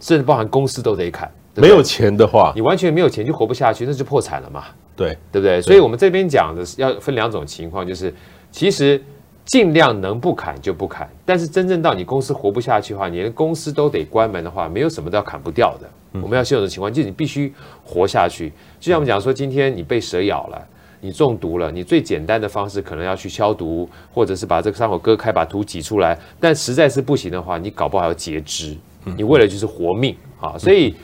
甚至包含公司都得砍。没有钱的话，你完全没有钱就活不下去，那就破产了嘛。对，对不对？所以我们这边讲的是要分两种情况，就是其实。尽量能不砍就不砍，但是真正到你公司活不下去的话，你连公司都得关门的话，没有什么都要砍不掉的。我们要现有的情况，就是你必须活下去。就像我们讲说，今天你被蛇咬了，你中毒了，你最简单的方式可能要去消毒，或者是把这个伤口割开，把毒挤出来。但实在是不行的话，你搞不好要截肢。你为了就是活命啊，所以。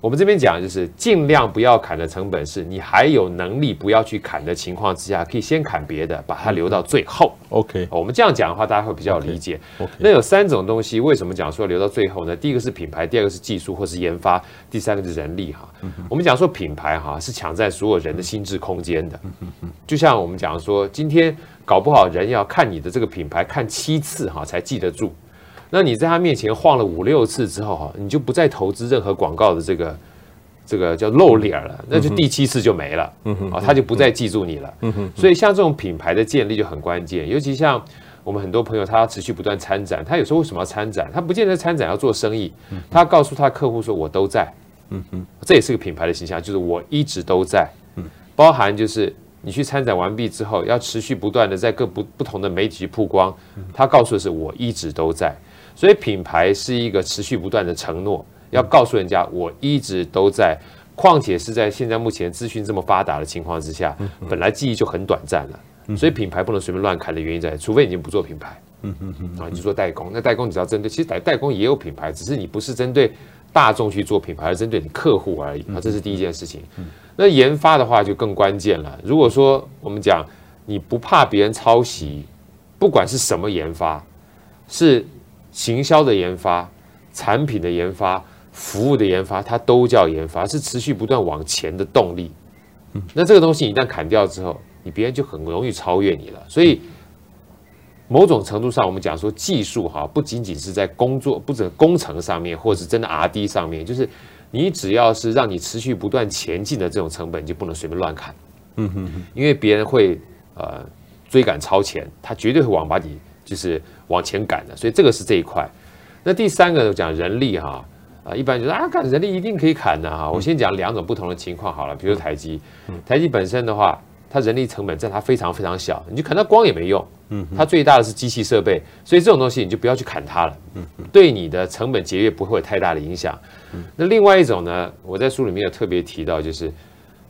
我们这边讲就是尽量不要砍的成本是你还有能力不要去砍的情况之下，可以先砍别的，把它留到最后。OK，我们这样讲的话，大家会比较理解。那有三种东西，为什么讲说留到最后呢？第一个是品牌，第二个是技术或是研发，第三个是人力哈。我们讲说品牌哈是抢占所有人的心智空间的。就像我们讲说，今天搞不好人要看你的这个品牌看七次哈才记得住。那你在他面前晃了五六次之后哈，你就不再投资任何广告的这个这个叫露脸了，那就第七次就没了，嗯哼，啊，他就不再记住你了，嗯哼。所以像这种品牌的建立就很关键，尤其像我们很多朋友，他要持续不断参展，他有时候为什么要参展？他不见得参展要做生意，他告诉他的客户说：“我都在。”嗯哼，这也是个品牌的形象，就是我一直都在。嗯，包含就是你去参展完毕之后，要持续不断的在各不不同的媒体去曝光，他告诉的是我一直都在。所以品牌是一个持续不断的承诺，要告诉人家我一直都在。况且是在现在目前资讯这么发达的情况之下，本来记忆就很短暂了。所以品牌不能随便乱砍的原因在，除非你已经不做品牌，嗯嗯嗯，啊，你就做代工。那代工你只要针对，其实代代工也有品牌，只是你不是针对大众去做品牌，而针对你客户而已啊。这是第一件事情。那研发的话就更关键了。如果说我们讲你不怕别人抄袭，不管是什么研发，是。行销的研发、产品的研发、服务的研发，它都叫研发，是持续不断往前的动力。那这个东西一旦砍掉之后，你别人就很容易超越你了。所以某种程度上，我们讲说技术哈，不仅仅是在工作，不止工程上面，或者是真的 R&D 上面，就是你只要是让你持续不断前进的这种成本，你就不能随便乱砍。嗯哼哼，因为别人会呃追赶超前，他绝对会往把你就是往前赶的，所以这个是这一块。那第三个讲人力哈啊，一般就是啊，看人力一定可以砍的哈。我先讲两种不同的情况好了，比如台积，台积本身的话。它人力成本占它非常非常小，你就砍它光也没用。嗯，它最大的是机器设备，所以这种东西你就不要去砍它了。嗯，对你的成本节约不会有太大的影响。嗯，那另外一种呢，我在书里面有特别提到，就是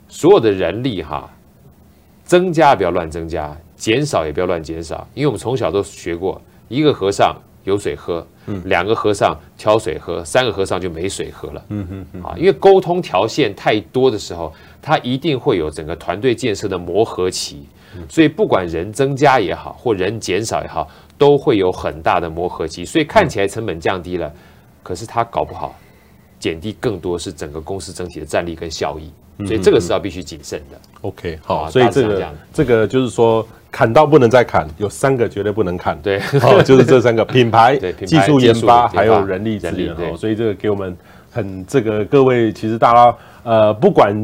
所有的人力哈，增加不要乱增加，减少也不要乱减少，因为我们从小都学过，一个和尚有水喝，嗯，两个和尚挑水喝，三个和尚就没水喝了。嗯嗯嗯，啊，因为沟通条线太多的时候。它一定会有整个团队建设的磨合期，所以不管人增加也好，或人减少也好，都会有很大的磨合期。所以看起来成本降低了，可是它搞不好减低更多是整个公司整体的战力跟效益。所以这个是要必须谨慎的。OK，好，所以这个这个就是说砍到不能再砍，有三个绝对不能砍。对，好，[laughs] 就是这三个 [laughs] 品牌、技术研发还有人力资源。哦，所以这个给我们很这个各位其实大家。呃，不管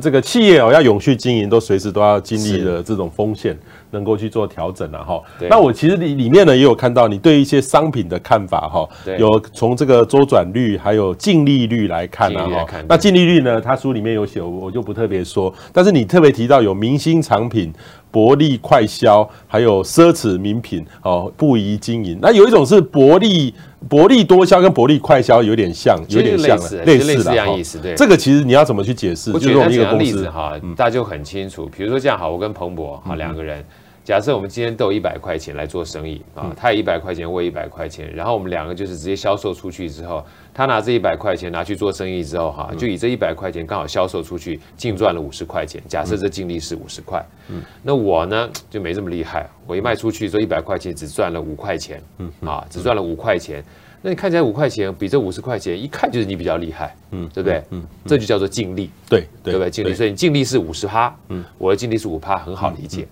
这个企业哦要永续经营，都随时都要经历的这种风险，能够去做调整了哈。那我其实里里面呢也有看到你对一些商品的看法哈，有从这个周转率还有净利率来看啊哈。那净利率呢，他书里面有写，我就不特别说。但是你特别提到有明星产品。薄利快销，还有奢侈名品哦，不宜经营。那有一种是薄利薄利多销，跟薄利快销有点像，有点像了，类似的意思。对，这个其实你要怎么去解释？就是我们一个例子哈，大家就很清楚。比如说这样好，我跟彭博哈两个人。假设我们今天都有一百块钱来做生意啊，他有一百块钱，我有一百块钱，然后我们两个就是直接销售出去之后，他拿这一百块钱拿去做生意之后哈，就以这一百块钱刚好销售出去，净赚了五十块钱。假设这净利是五十块，那我呢就没这么厉害，我一卖出去这一百块钱只赚了五块钱，嗯啊，只赚了五块钱。那你看起来五块钱比这五十块钱一看就是你比较厉害，嗯，对不对？嗯，这就叫做净利，对对不对？净利，所以你净利是五十趴，嗯，我的净利是五趴，很好理解。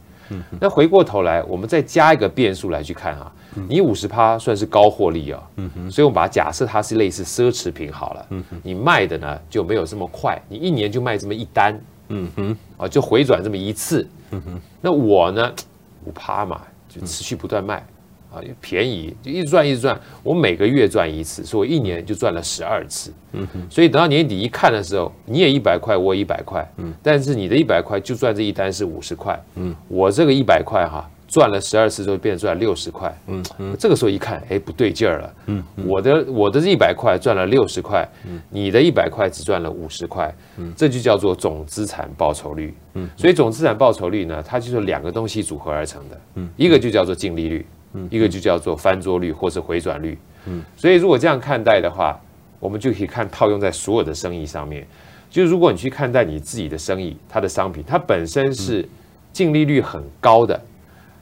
那回过头来，我们再加一个变数来去看哈，你五十趴算是高获利啊，所以我们把它假设它是类似奢侈品好了，你卖的呢就没有这么快，你一年就卖这么一单，嗯哼，啊就回转这么一次，嗯哼，那我呢五趴嘛，就持续不断卖。啊，便宜就一直赚一直赚，我每个月赚一次，所以我一年就赚了十二次。嗯哼，所以等到年底一看的时候，你也一百块，我也一百块。嗯，但是你的一百块就赚这一单是五十块。嗯，我这个一百块哈，赚了十二次之后变成赚六十块。嗯嗯，这个时候一看，哎，不对劲儿了。嗯，我的我的这一百块赚了六十块，你的一百块只赚了五十块。嗯，这就叫做总资产报酬率。嗯，所以总资产报酬率呢，它就是两个东西组合而成的。嗯，一个就叫做净利率。一个就叫做翻桌率或是回转率，嗯，所以如果这样看待的话，我们就可以看套用在所有的生意上面。就如果你去看待你自己的生意，它的商品它本身是净利率很高的，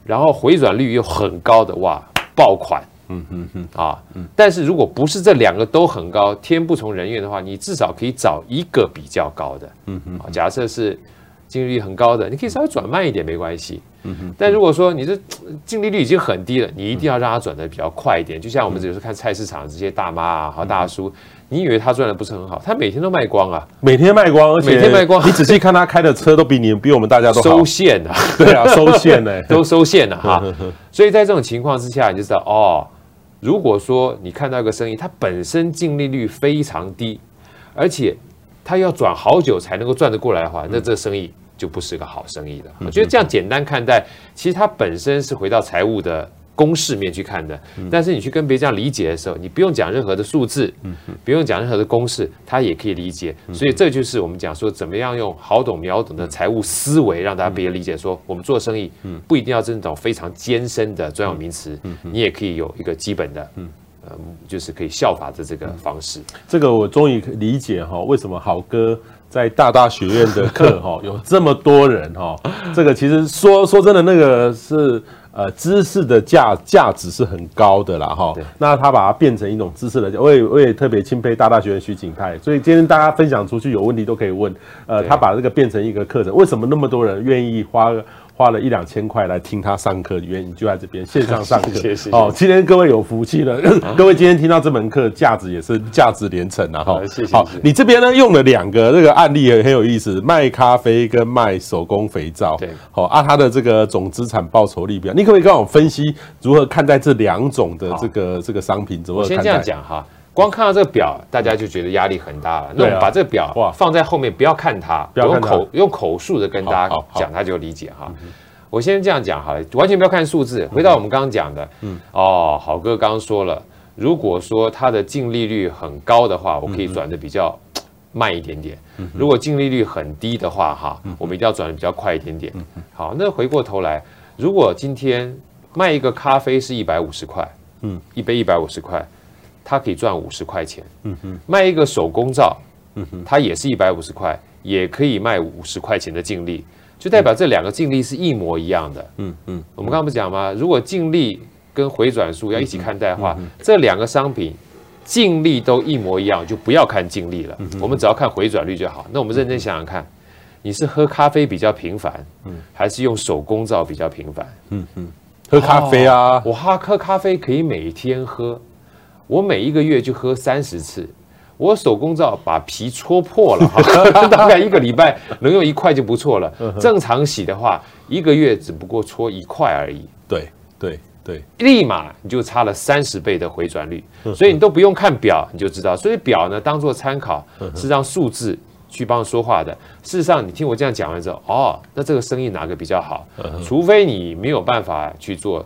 然后回转率又很高的，哇，爆款，嗯嗯嗯啊，但是如果不是这两个都很高，天不从人愿的话，你至少可以找一个比较高的，嗯嗯，假设是净利率很高的，你可以稍微转慢一点没关系。嗯哼，但如果说你这 [tsk] 净利率已经很低了，你一定要让它转的比较快一点。就像我们有时候看菜市场这些大妈啊和大叔，你以为他赚的不是很好，他每天都卖光啊，每天卖光，而且每天卖光。你仔细看他开的车都比你比我们大家都好。收线啊，[laughs] 对啊，收线呢，[laughs] 都收线了哈。所以在这种情况之下，你就知道哦，如果说你看到一个生意，它本身净利率非常低，而且它要转好久才能够转得过来的话，那这个生意。就不是个好生意的。我觉得这样简单看待，其实它本身是回到财务的公式面去看的。但是你去跟别人这样理解的时候，你不用讲任何的数字，不用讲任何的公式，他也可以理解。所以这就是我们讲说，怎么样用好懂秒懂的财务思维，让大家别人理解说，我们做生意不一定要这种非常艰深的专有名词，你也可以有一个基本的，呃，就是可以效法的这个方式。这个我终于理解哈，为什么好哥。在大大学院的课 [laughs] 哈，有这么多人哈，这个其实说说真的，那个是呃知识的价价值是很高的啦哈。那他把它变成一种知识的，我也我也特别钦佩大大学院徐景泰，所以今天大家分享出去有问题都可以问。呃，他把这个变成一个课程，为什么那么多人愿意花花了一两千块来听他上课，原因就在这边线上上课。[laughs] 谢谢。哦，今天各位有福气了，[laughs] 各位今天听到这门课，价值也是价值连城啊！哈，谢谢。好，你这边呢用了两个这个案例很很有意思，卖咖啡跟卖手工肥皂。对，好啊，它的这个总资产报酬率表，你可不可以跟我分析如何看待这两种的这个这个商品？怎么看待？我先这样讲哈。光看到这个表，大家就觉得压力很大了。那我们把这个表放在后面，不要看它，用口用口述的跟大家讲，他就理解哈。我先这样讲好了，完全不要看数字。回到我们刚刚讲的，嗯，哦，好哥刚刚说了，如果说它的净利率很高的话，我可以转的比较慢一点点；如果净利率很低的话，哈，我们一定要转的比较快一点点。好，那回过头来，如果今天卖一个咖啡是一百五十块，嗯，一杯一百五十块。它可以赚五十块钱，嗯哼，卖一个手工皂，嗯哼，它也是一百五十块，也可以卖五十块钱的净利，就代表这两个净利是一模一样的，嗯嗯。我们刚刚不讲吗？如果净利跟回转数要一起看待的话，这两个商品净利都一模一样，就不要看净利了，我们只要看回转率就好。那我们认真想想看，你是喝咖啡比较频繁，嗯，还是用手工皂比较频繁？嗯嗯，喝咖啡啊，我哈喝咖啡可以每天喝。我每一个月就喝三十次，我手工皂把皮戳破了哈，[laughs] 大概一个礼拜能用一块就不错了。正常洗的话，一个月只不过搓一块而已。对对对，立马你就差了三十倍的回转率，所以你都不用看表你就知道。所以表呢，当做参考是让数字去帮说话的。事实上，你听我这样讲完之后，哦，那这个生意哪个比较好？除非你没有办法去做。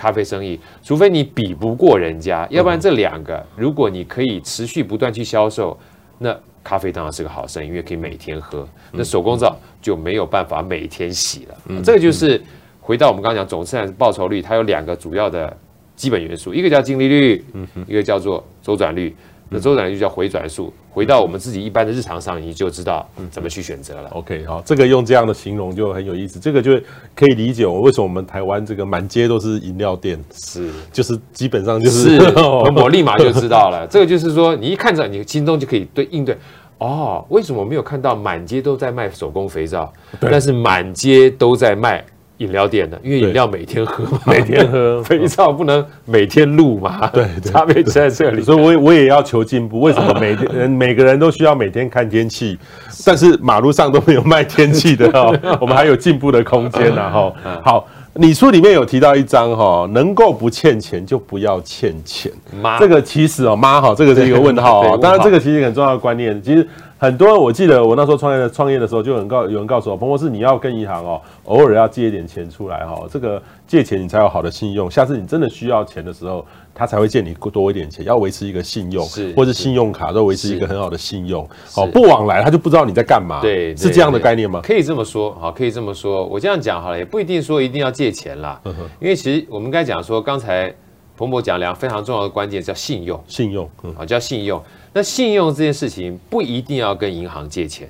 咖啡生意，除非你比不过人家，要不然这两个，如果你可以持续不断去销售，那咖啡当然是个好生意，因为可以每天喝。那手工皂就没有办法每天洗了。这个就是回到我们刚刚讲总资产报酬率，它有两个主要的基本元素，一个叫净利率，一个叫做周转率。那周转率就叫回转数，回到我们自己一般的日常上，你就知道怎么去选择了。OK，好，这个用这样的形容就很有意思，这个就可以理解我为什么我们台湾这个满街都是饮料店，是，就是基本上就是，[laughs] 是我立马就知道了。这个就是说，你一看着，你心中就可以对应对。哦，为什么我没有看到满街都在卖手工肥皂，但是满街都在卖？饮料店的，因为饮料每天喝嘛，[laughs] 每天喝，[laughs] 肥皂不能每天录嘛，对，差别就在这里。所以我也我也要求进步。为什么每天人 [laughs] 每个人都需要每天看天气，但是马路上都没有卖天气的哦？我们还有进步的空间呢哈。好，你书里面有提到一章哈，能够不欠钱就不要欠钱。妈，这个其实哦，妈哈，这个是一个问号啊。当然，这个其实很重要的观念，其实。很多人我记得我那时候创业的创业的时候，就有人告有人告诉我，彭博士你要跟银行哦，偶尔要借一点钱出来哈，这个借钱你才有好的信用，下次你真的需要钱的时候，他才会借你多一点钱，要维持一个信用，是或是信用卡都维持一个很好的信用，好不往来他就不知道你在干嘛，对，是这样的概念吗？可以这么说，好，可以这么说，我这样讲好了，也不一定说一定要借钱啦，因为其实我们刚才讲说，刚才彭博讲两个非常重要的关键叫信用，信用，好，叫信用。那信用这件事情不一定要跟银行借钱，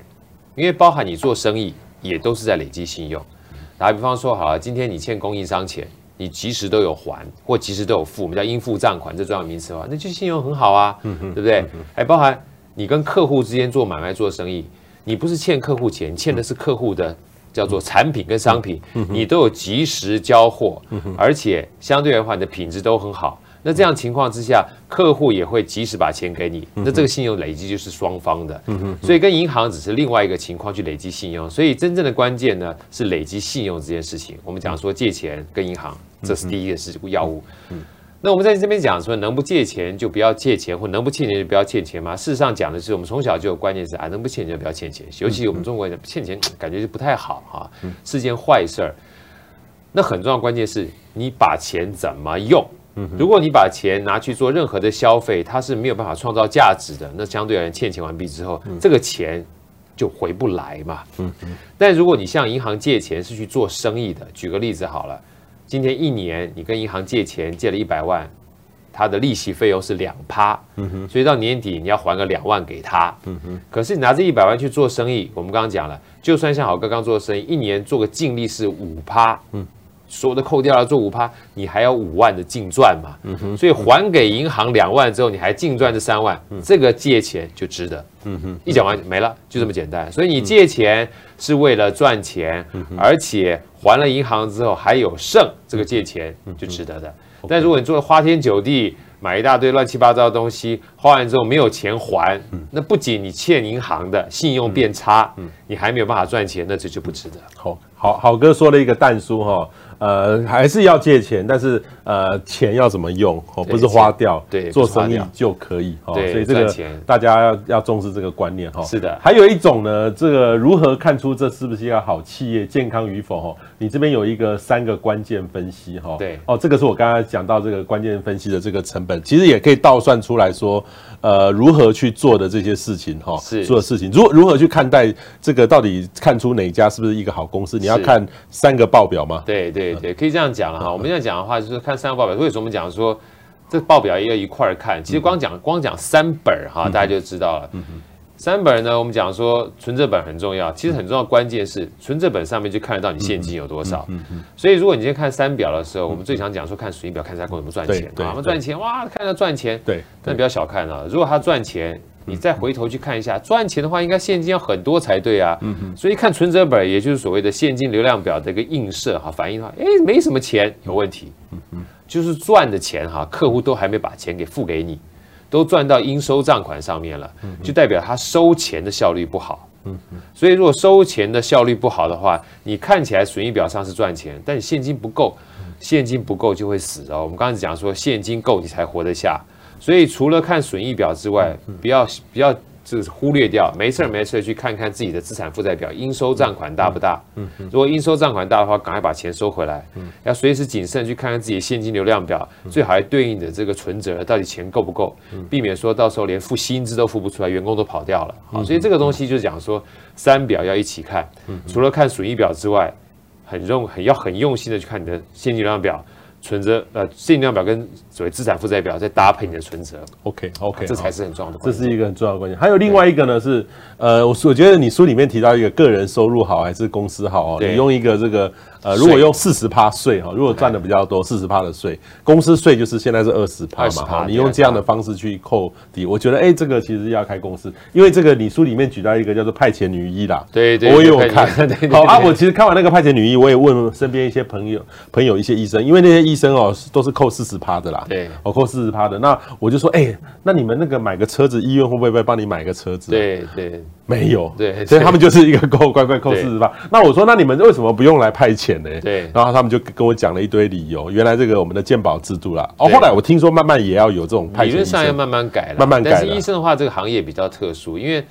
因为包含你做生意也都是在累积信用。打比方说，好了，今天你欠供应商钱，你及时都有还或及时都有付，我们叫应付账款这专有名词的话，那就信用很好啊，对不对？还包含你跟客户之间做买卖做生意，你不是欠客户钱，欠的是客户的叫做产品跟商品，你都有及时交货，而且相对来话你的品质都很好。那这样情况之下，客户也会及时把钱给你，那这个信用累积就是双方的，所以跟银行只是另外一个情况去累积信用，所以真正的关键呢是累积信用这件事情。我们讲说借钱跟银行，这是第一个是要务。那我们在这边讲说，能不借钱就不要借钱，或能不欠钱就不要欠钱吗？事实上讲的是，我们从小就有观念是啊，能不欠钱就不要欠钱，尤其我们中国人欠钱感觉就不太好哈，是件坏事儿。那很重要关键是你把钱怎么用。如果你把钱拿去做任何的消费，它是没有办法创造价值的。那相对而言，欠钱完毕之后，这个钱就回不来嘛。但如果你向银行借钱是去做生意的，举个例子好了，今天一年你跟银行借钱借了一百万，它的利息费用是两趴，所以到年底你要还个两万给他。可是你拿这一百万去做生意，我们刚刚讲了，就算像好哥刚做的生意，一年做个净利是五趴，所有的扣掉了做五趴，你还有五万的净赚嘛？嗯哼，所以还给银行两万之后，你还净赚这三万，这个借钱就值得。嗯哼，一讲完没了，就这么简单。所以你借钱是为了赚钱，而且还了银行之后还有剩，这个借钱就值得的。但如果你做的花天酒地，买一大堆乱七八糟的东西，花完之后没有钱还，那不仅你欠银行的信用变差，你还没有办法赚钱，那这就不值得。好好好哥说了一个但书哈。呃，还是要借钱，但是呃，钱要怎么用哦？不是花掉，对，做生意就可以哦。所以这个大家要要重视这个观念哈。是的，还有一种呢，这个如何看出这是不是一个好企业，健康与否哈？你这边有一个三个关键分析哈。对，哦，这个是我刚才讲到这个关键分析的这个成本，其实也可以倒算出来说，呃，如何去做的这些事情哈，是做的事情，如如何去看待这个到底看出哪家是不是一个好公司？你要看三个报表吗？对对。对，可以这样讲了哈。我们这样讲的话，就是看三个报表。为什么我们讲说这报表也要一块儿看？其实光讲光讲三本哈，大家就知道了。三本呢，我们讲说存折本很重要。其实很重要，关键是存折本上面就看得到你现金有多少。所以如果你今天看三表的时候，我们最常讲说看损益表，看这家公司怎么赚钱啊？我们赚钱哇，看他赚钱。对，但不要小看啊，如果他赚钱。你再回头去看一下，赚钱的话，应该现金要很多才对啊。所以看存折本，也就是所谓的现金流量表的一个映射哈，反映的话，哎，没什么钱，有问题。嗯嗯。就是赚的钱哈，客户都还没把钱给付给你，都赚到应收账款上面了，就代表他收钱的效率不好。所以如果收钱的效率不好的话，你看起来损益表上是赚钱，但你现金不够，现金不够就会死哦。我们刚才讲说，现金够你才活得下。所以除了看损益表之外，不要不要就是忽略掉，没事没事去看看自己的资产负债表，应收账款大不大？嗯，如果应收账款大的话，赶快把钱收回来。嗯，要随时谨慎去看看自己的现金流量表，最好还对应的这个存折到底钱够不够，避免说到时候连付薪资都付不出来，员工都跑掉了。好，所以这个东西就讲说三表要一起看，除了看损益表之外，很用很要很用心的去看你的现金流量表。存折呃，现金量表跟所谓资产负债表再搭配你的存折，OK OK，这才是很重要的。这是一个很重要的关键。还有另外一个呢是，呃，我我觉得你书里面提到一个个人收入好还是公司好哦，你用一个这个。呃，如果用四十趴税哈，如果赚的比较多，四十趴的税，公司税就是现在是二十趴嘛哈，你用这样的方式去扣抵，我觉得哎、欸，这个其实要开公司，因为这个你书里面举到一个叫做派遣女医啦，[laughs] 对对，我也有看，好啊，我其实看完那个派遣女医，我也问身边一些朋友朋友一些医生，因为那些医生哦都是扣四十趴的啦，对，我扣四十趴的，那我就说哎、欸，那你们那个买个车子，医院会不会帮你买个车子？对对。没有，对，所以他们就是一个扣乖乖扣四十八。那我说，那你们为什么不用来派遣呢？对，然后他们就跟我讲了一堆理由。原来这个我们的健保制度啦，哦，后来我听说慢慢也要有这种派遣，理论上要慢慢改了，慢慢改。但是医生的话，这个行业比较特殊，因为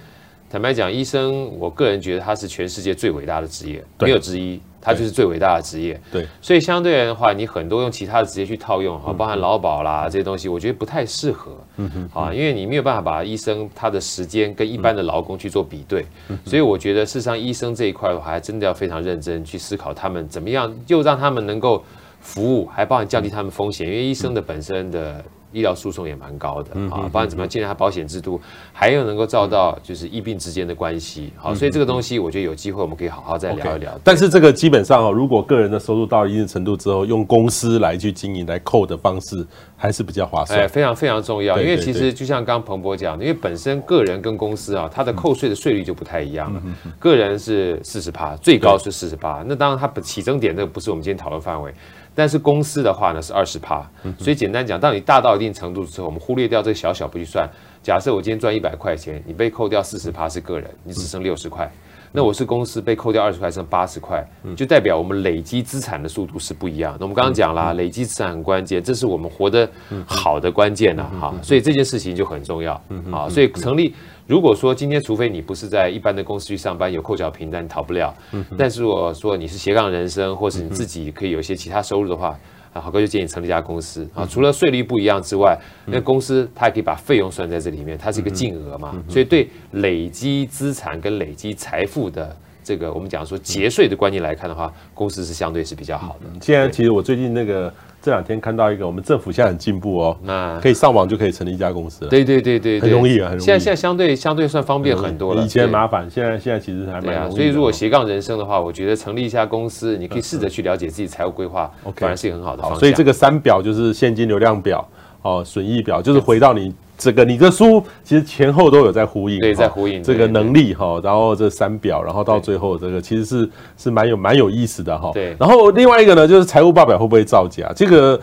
坦白讲，医生，我个人觉得他是全世界最伟大的职业，没有之一。他就是最伟大的职业，对，所以相对来的话，你很多用其他的职业去套用哈，包含劳保啦这些东西，我觉得不太适合，嗯哼，啊，因为你没有办法把医生他的时间跟一般的劳工去做比对，所以我觉得事实上医生这一块的话，还真的要非常认真去思考他们怎么样，又让他们能够服务，还包含降低他们风险，因为医生的本身的。医疗诉讼也蛮高的啊，不管怎么样建立它保险制度，还有能够照到就是医病之间的关系，好，所以这个东西我觉得有机会我们可以好好再聊一聊。但是这个基本上哦，如果个人的收入到一定程度之后，用公司来去经营来扣的方式还是比较划算。哎，非常非常重要，因为其实就像刚刚彭博讲的，因为本身个人跟公司啊，它的扣税的税率就不太一样了。个人是四十趴，最高是四十趴，那当然它起征点那个不是我们今天讨论范围。但是公司的话呢是二十趴，所以简单讲，当你大到一定程度之后，我们忽略掉这个小小不去算。假设我今天赚一百块钱，你被扣掉四十趴是个人，你只剩六十块。那我是公司被扣掉二十块，剩八十块，就代表我们累积资产的速度是不一样。那我们刚刚讲了，累积资产很关键，这是我们活得好的关键呐哈。所以这件事情就很重要啊。所以成立。如果说今天，除非你不是在一般的公司去上班，有扣缴凭单，你逃不了。但是如果说你是斜杠人生，或是你自己可以有一些其他收入的话，啊，好哥就建议成立一家公司啊。除了税率不一样之外，那公司它还可以把费用算在这里面，它是一个净额嘛。所以对累积资产跟累积财富的这个我们讲说节税的观念来看的话，公司是相对是比较好的。现在其实我最近那个。这两天看到一个，我们政府现在很进步哦，那可以上网就可以成立一家公司了。对对对对，很容易啊，很容易。现在现在相对相对算方便很多了。以前麻烦，现在现在其实还蛮容易的。所以如果斜杠人生的话，我觉得成立一家公司，你可以试着去了解自己财务规划，反而是一个很好的方向。所以这个三表就是现金流量表哦，损益表，就是回到你。这个你的书其实前后都有在呼应，对，在呼应这个能力哈，然后这三表，然后到最后这个其实是是蛮有蛮有意思的哈。对，然后另外一个呢，就是财务报表会不会造假？这个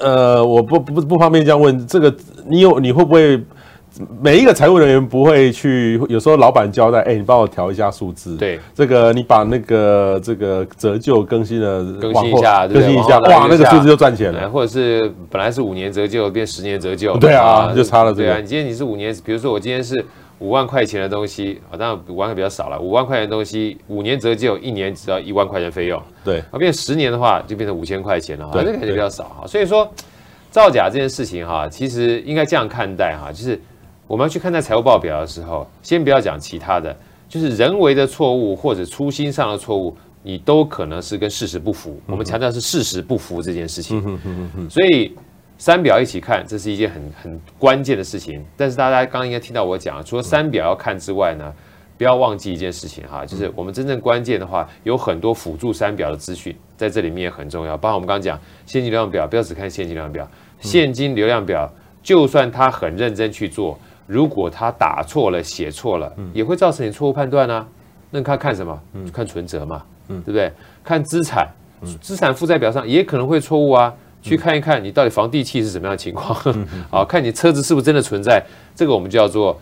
呃，我不不不方便这样问。这个你有你会不会？每一个财务人员不会去，有时候老板交代，哎，你帮我调一下数字。对，这个你把那个这个折旧更新了，更新一下，更新一下，哇，那个数字就赚钱了。或者是本来是五年折旧变十年折旧，对啊，就差了这个。对啊，你今天你是五年，比如说我今天是五万块钱的东西，啊，当然五万块比较少了，五万块钱的东西，五年折旧，一年只要一万块钱费用。对，啊，变十年的话就变成五千块钱了，哈，那个感觉比较少哈。所以说，造假这件事情哈，其实应该这样看待哈，就是。我们要去看待财务报表的时候，先不要讲其他的，就是人为的错误或者粗心上的错误，你都可能是跟事实不符。我们强调是事实不符这件事情，所以三表一起看，这是一件很很关键的事情。但是大家刚刚应该听到我讲，除了三表要看之外呢，不要忘记一件事情哈，就是我们真正关键的话，有很多辅助三表的资讯在这里面也很重要。包括我们刚刚讲现金流量表，不要只看现金流量表，现金流量表就算他很认真去做。如果他打错了、写错了，也会造成你错误判断啊。那他看什么？看存折嘛，对不对？看资产，资产负债表上也可能会错误啊。去看一看你到底房地契是什么样的情况，[laughs] 好，看你车子是不是真的存在。这个我们叫做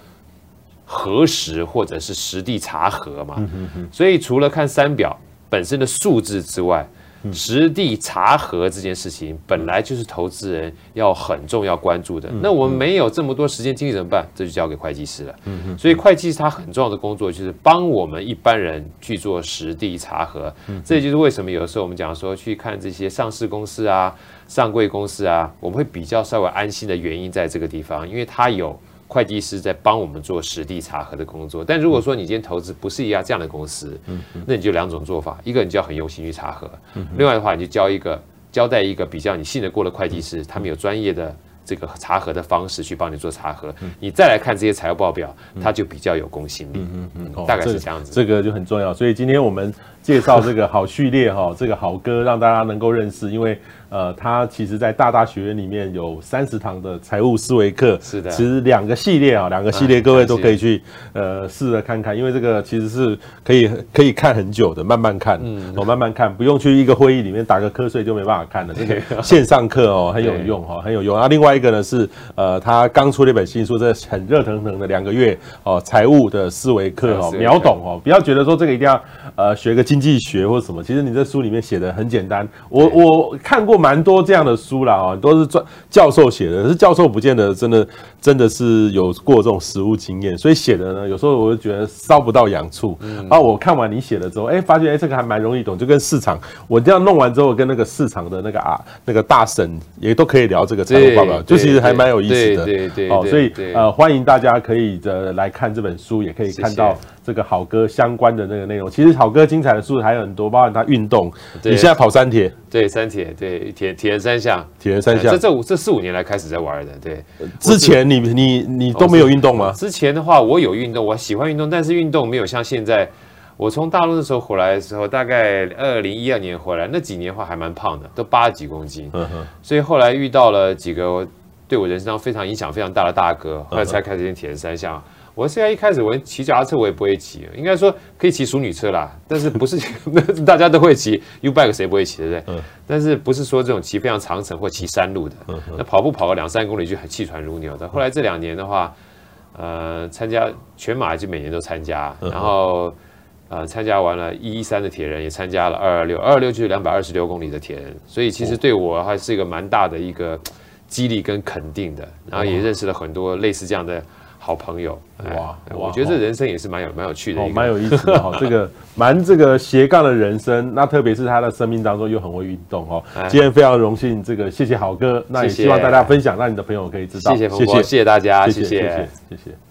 核实或者是实地查核嘛。所以除了看三表本身的数字之外，实地查核这件事情本来就是投资人要很重要关注的。那我们没有这么多时间精力怎么办？这就交给会计师了。所以会计师他很重要的工作就是帮我们一般人去做实地查核。这也就是为什么有的时候我们讲说去看这些上市公司啊、上柜公司啊，我们会比较稍微安心的原因在这个地方，因为他有。会计师在帮我们做实地查核的工作，但如果说你今天投资不是一家这样的公司，那你就两种做法，一个你就要很用心去查核，另外的话你就交一个交代一个比较你信得过的会计师，他们有专业的这个查核的方式去帮你做查核，你再来看这些财务报表，它就比较有公信力，嗯嗯，大概是这样子，这个就很重要，所以今天我们介绍这个好序列哈，这个好歌让大家能够认识，因为。呃，他其实，在大大学院里面有三十堂的财务思维课，是的，其实两个系列啊，两个系列，各位都可以去呃试着看看，因为这个其实是可以可以看很久的，慢慢看，嗯，我慢慢看，不用去一个会议里面打个瞌睡就没办法看了。[laughs] 这个线上课哦很有用哈，很有用。啊，另外一个呢是呃，他刚出了一本新书，这很热腾腾的两个月哦，财务的思维课哦，秒懂哦，不要觉得说这个一定要呃学个经济学或什么，其实你在书里面写的很简单，我我看过。蛮多这样的书啦，啊，都是专教授写的，可是教授不见得真的真的是有过这种实务经验，所以写的呢，有时候我就觉得烧不到痒处。然后我看完你写的之后，哎，发现哎，这个还蛮容易懂，就跟市场我这样弄完之后，跟那个市场的那个啊那个大神也都可以聊这个财务报表，就其实还蛮有意思的。对对哦，所以呃，欢迎大家可以的来看这本书，也可以看到。这个好哥相关的那个内容，其实好哥精彩的书还有很多，包含他运动。你现在跑三铁？对，三铁，对，铁铁人三项，铁人三项。这这五这四五年来开始在玩的，对。之前你你你都没有运动吗？之前的话，我有运动，我喜欢运动，但是运动没有像现在。我从大陆的时候回来的时候，大概二零一二年回来，那几年的话还蛮胖的，都八十几公斤。嗯哼。所以后来遇到了几个对我人生上非常影响非常大的大哥，后来才开始练铁人三项。我现在一开始我骑脚踏车我也不会骑，应该说可以骑淑女车啦，但是不是那 [laughs] 大家都会骑 U-bike 谁不会骑对不对？嗯。但是不是说这种骑非常长程或骑山路的，那跑步跑个两三公里就很气喘如牛的。后来这两年的话，呃，参加全马就每年都参加，然后呃参加完了一一三的铁人也参加了二二六，二二六就是两百二十六公里的铁人，所以其实对我还是一个蛮大的一个激励跟肯定的，然后也认识了很多类似这样的。好朋友哇，我觉得这人生也是蛮有蛮有趣的，蛮有意思的哈。[laughs] 这个蛮这个斜杠的人生，那特别是他的生命当中又很会运动哦。今天非常荣幸，这个谢谢好哥，那也希望大家分享，让你的朋友可以知道。谢谢，谢谢，谢谢大家，谢谢，谢谢。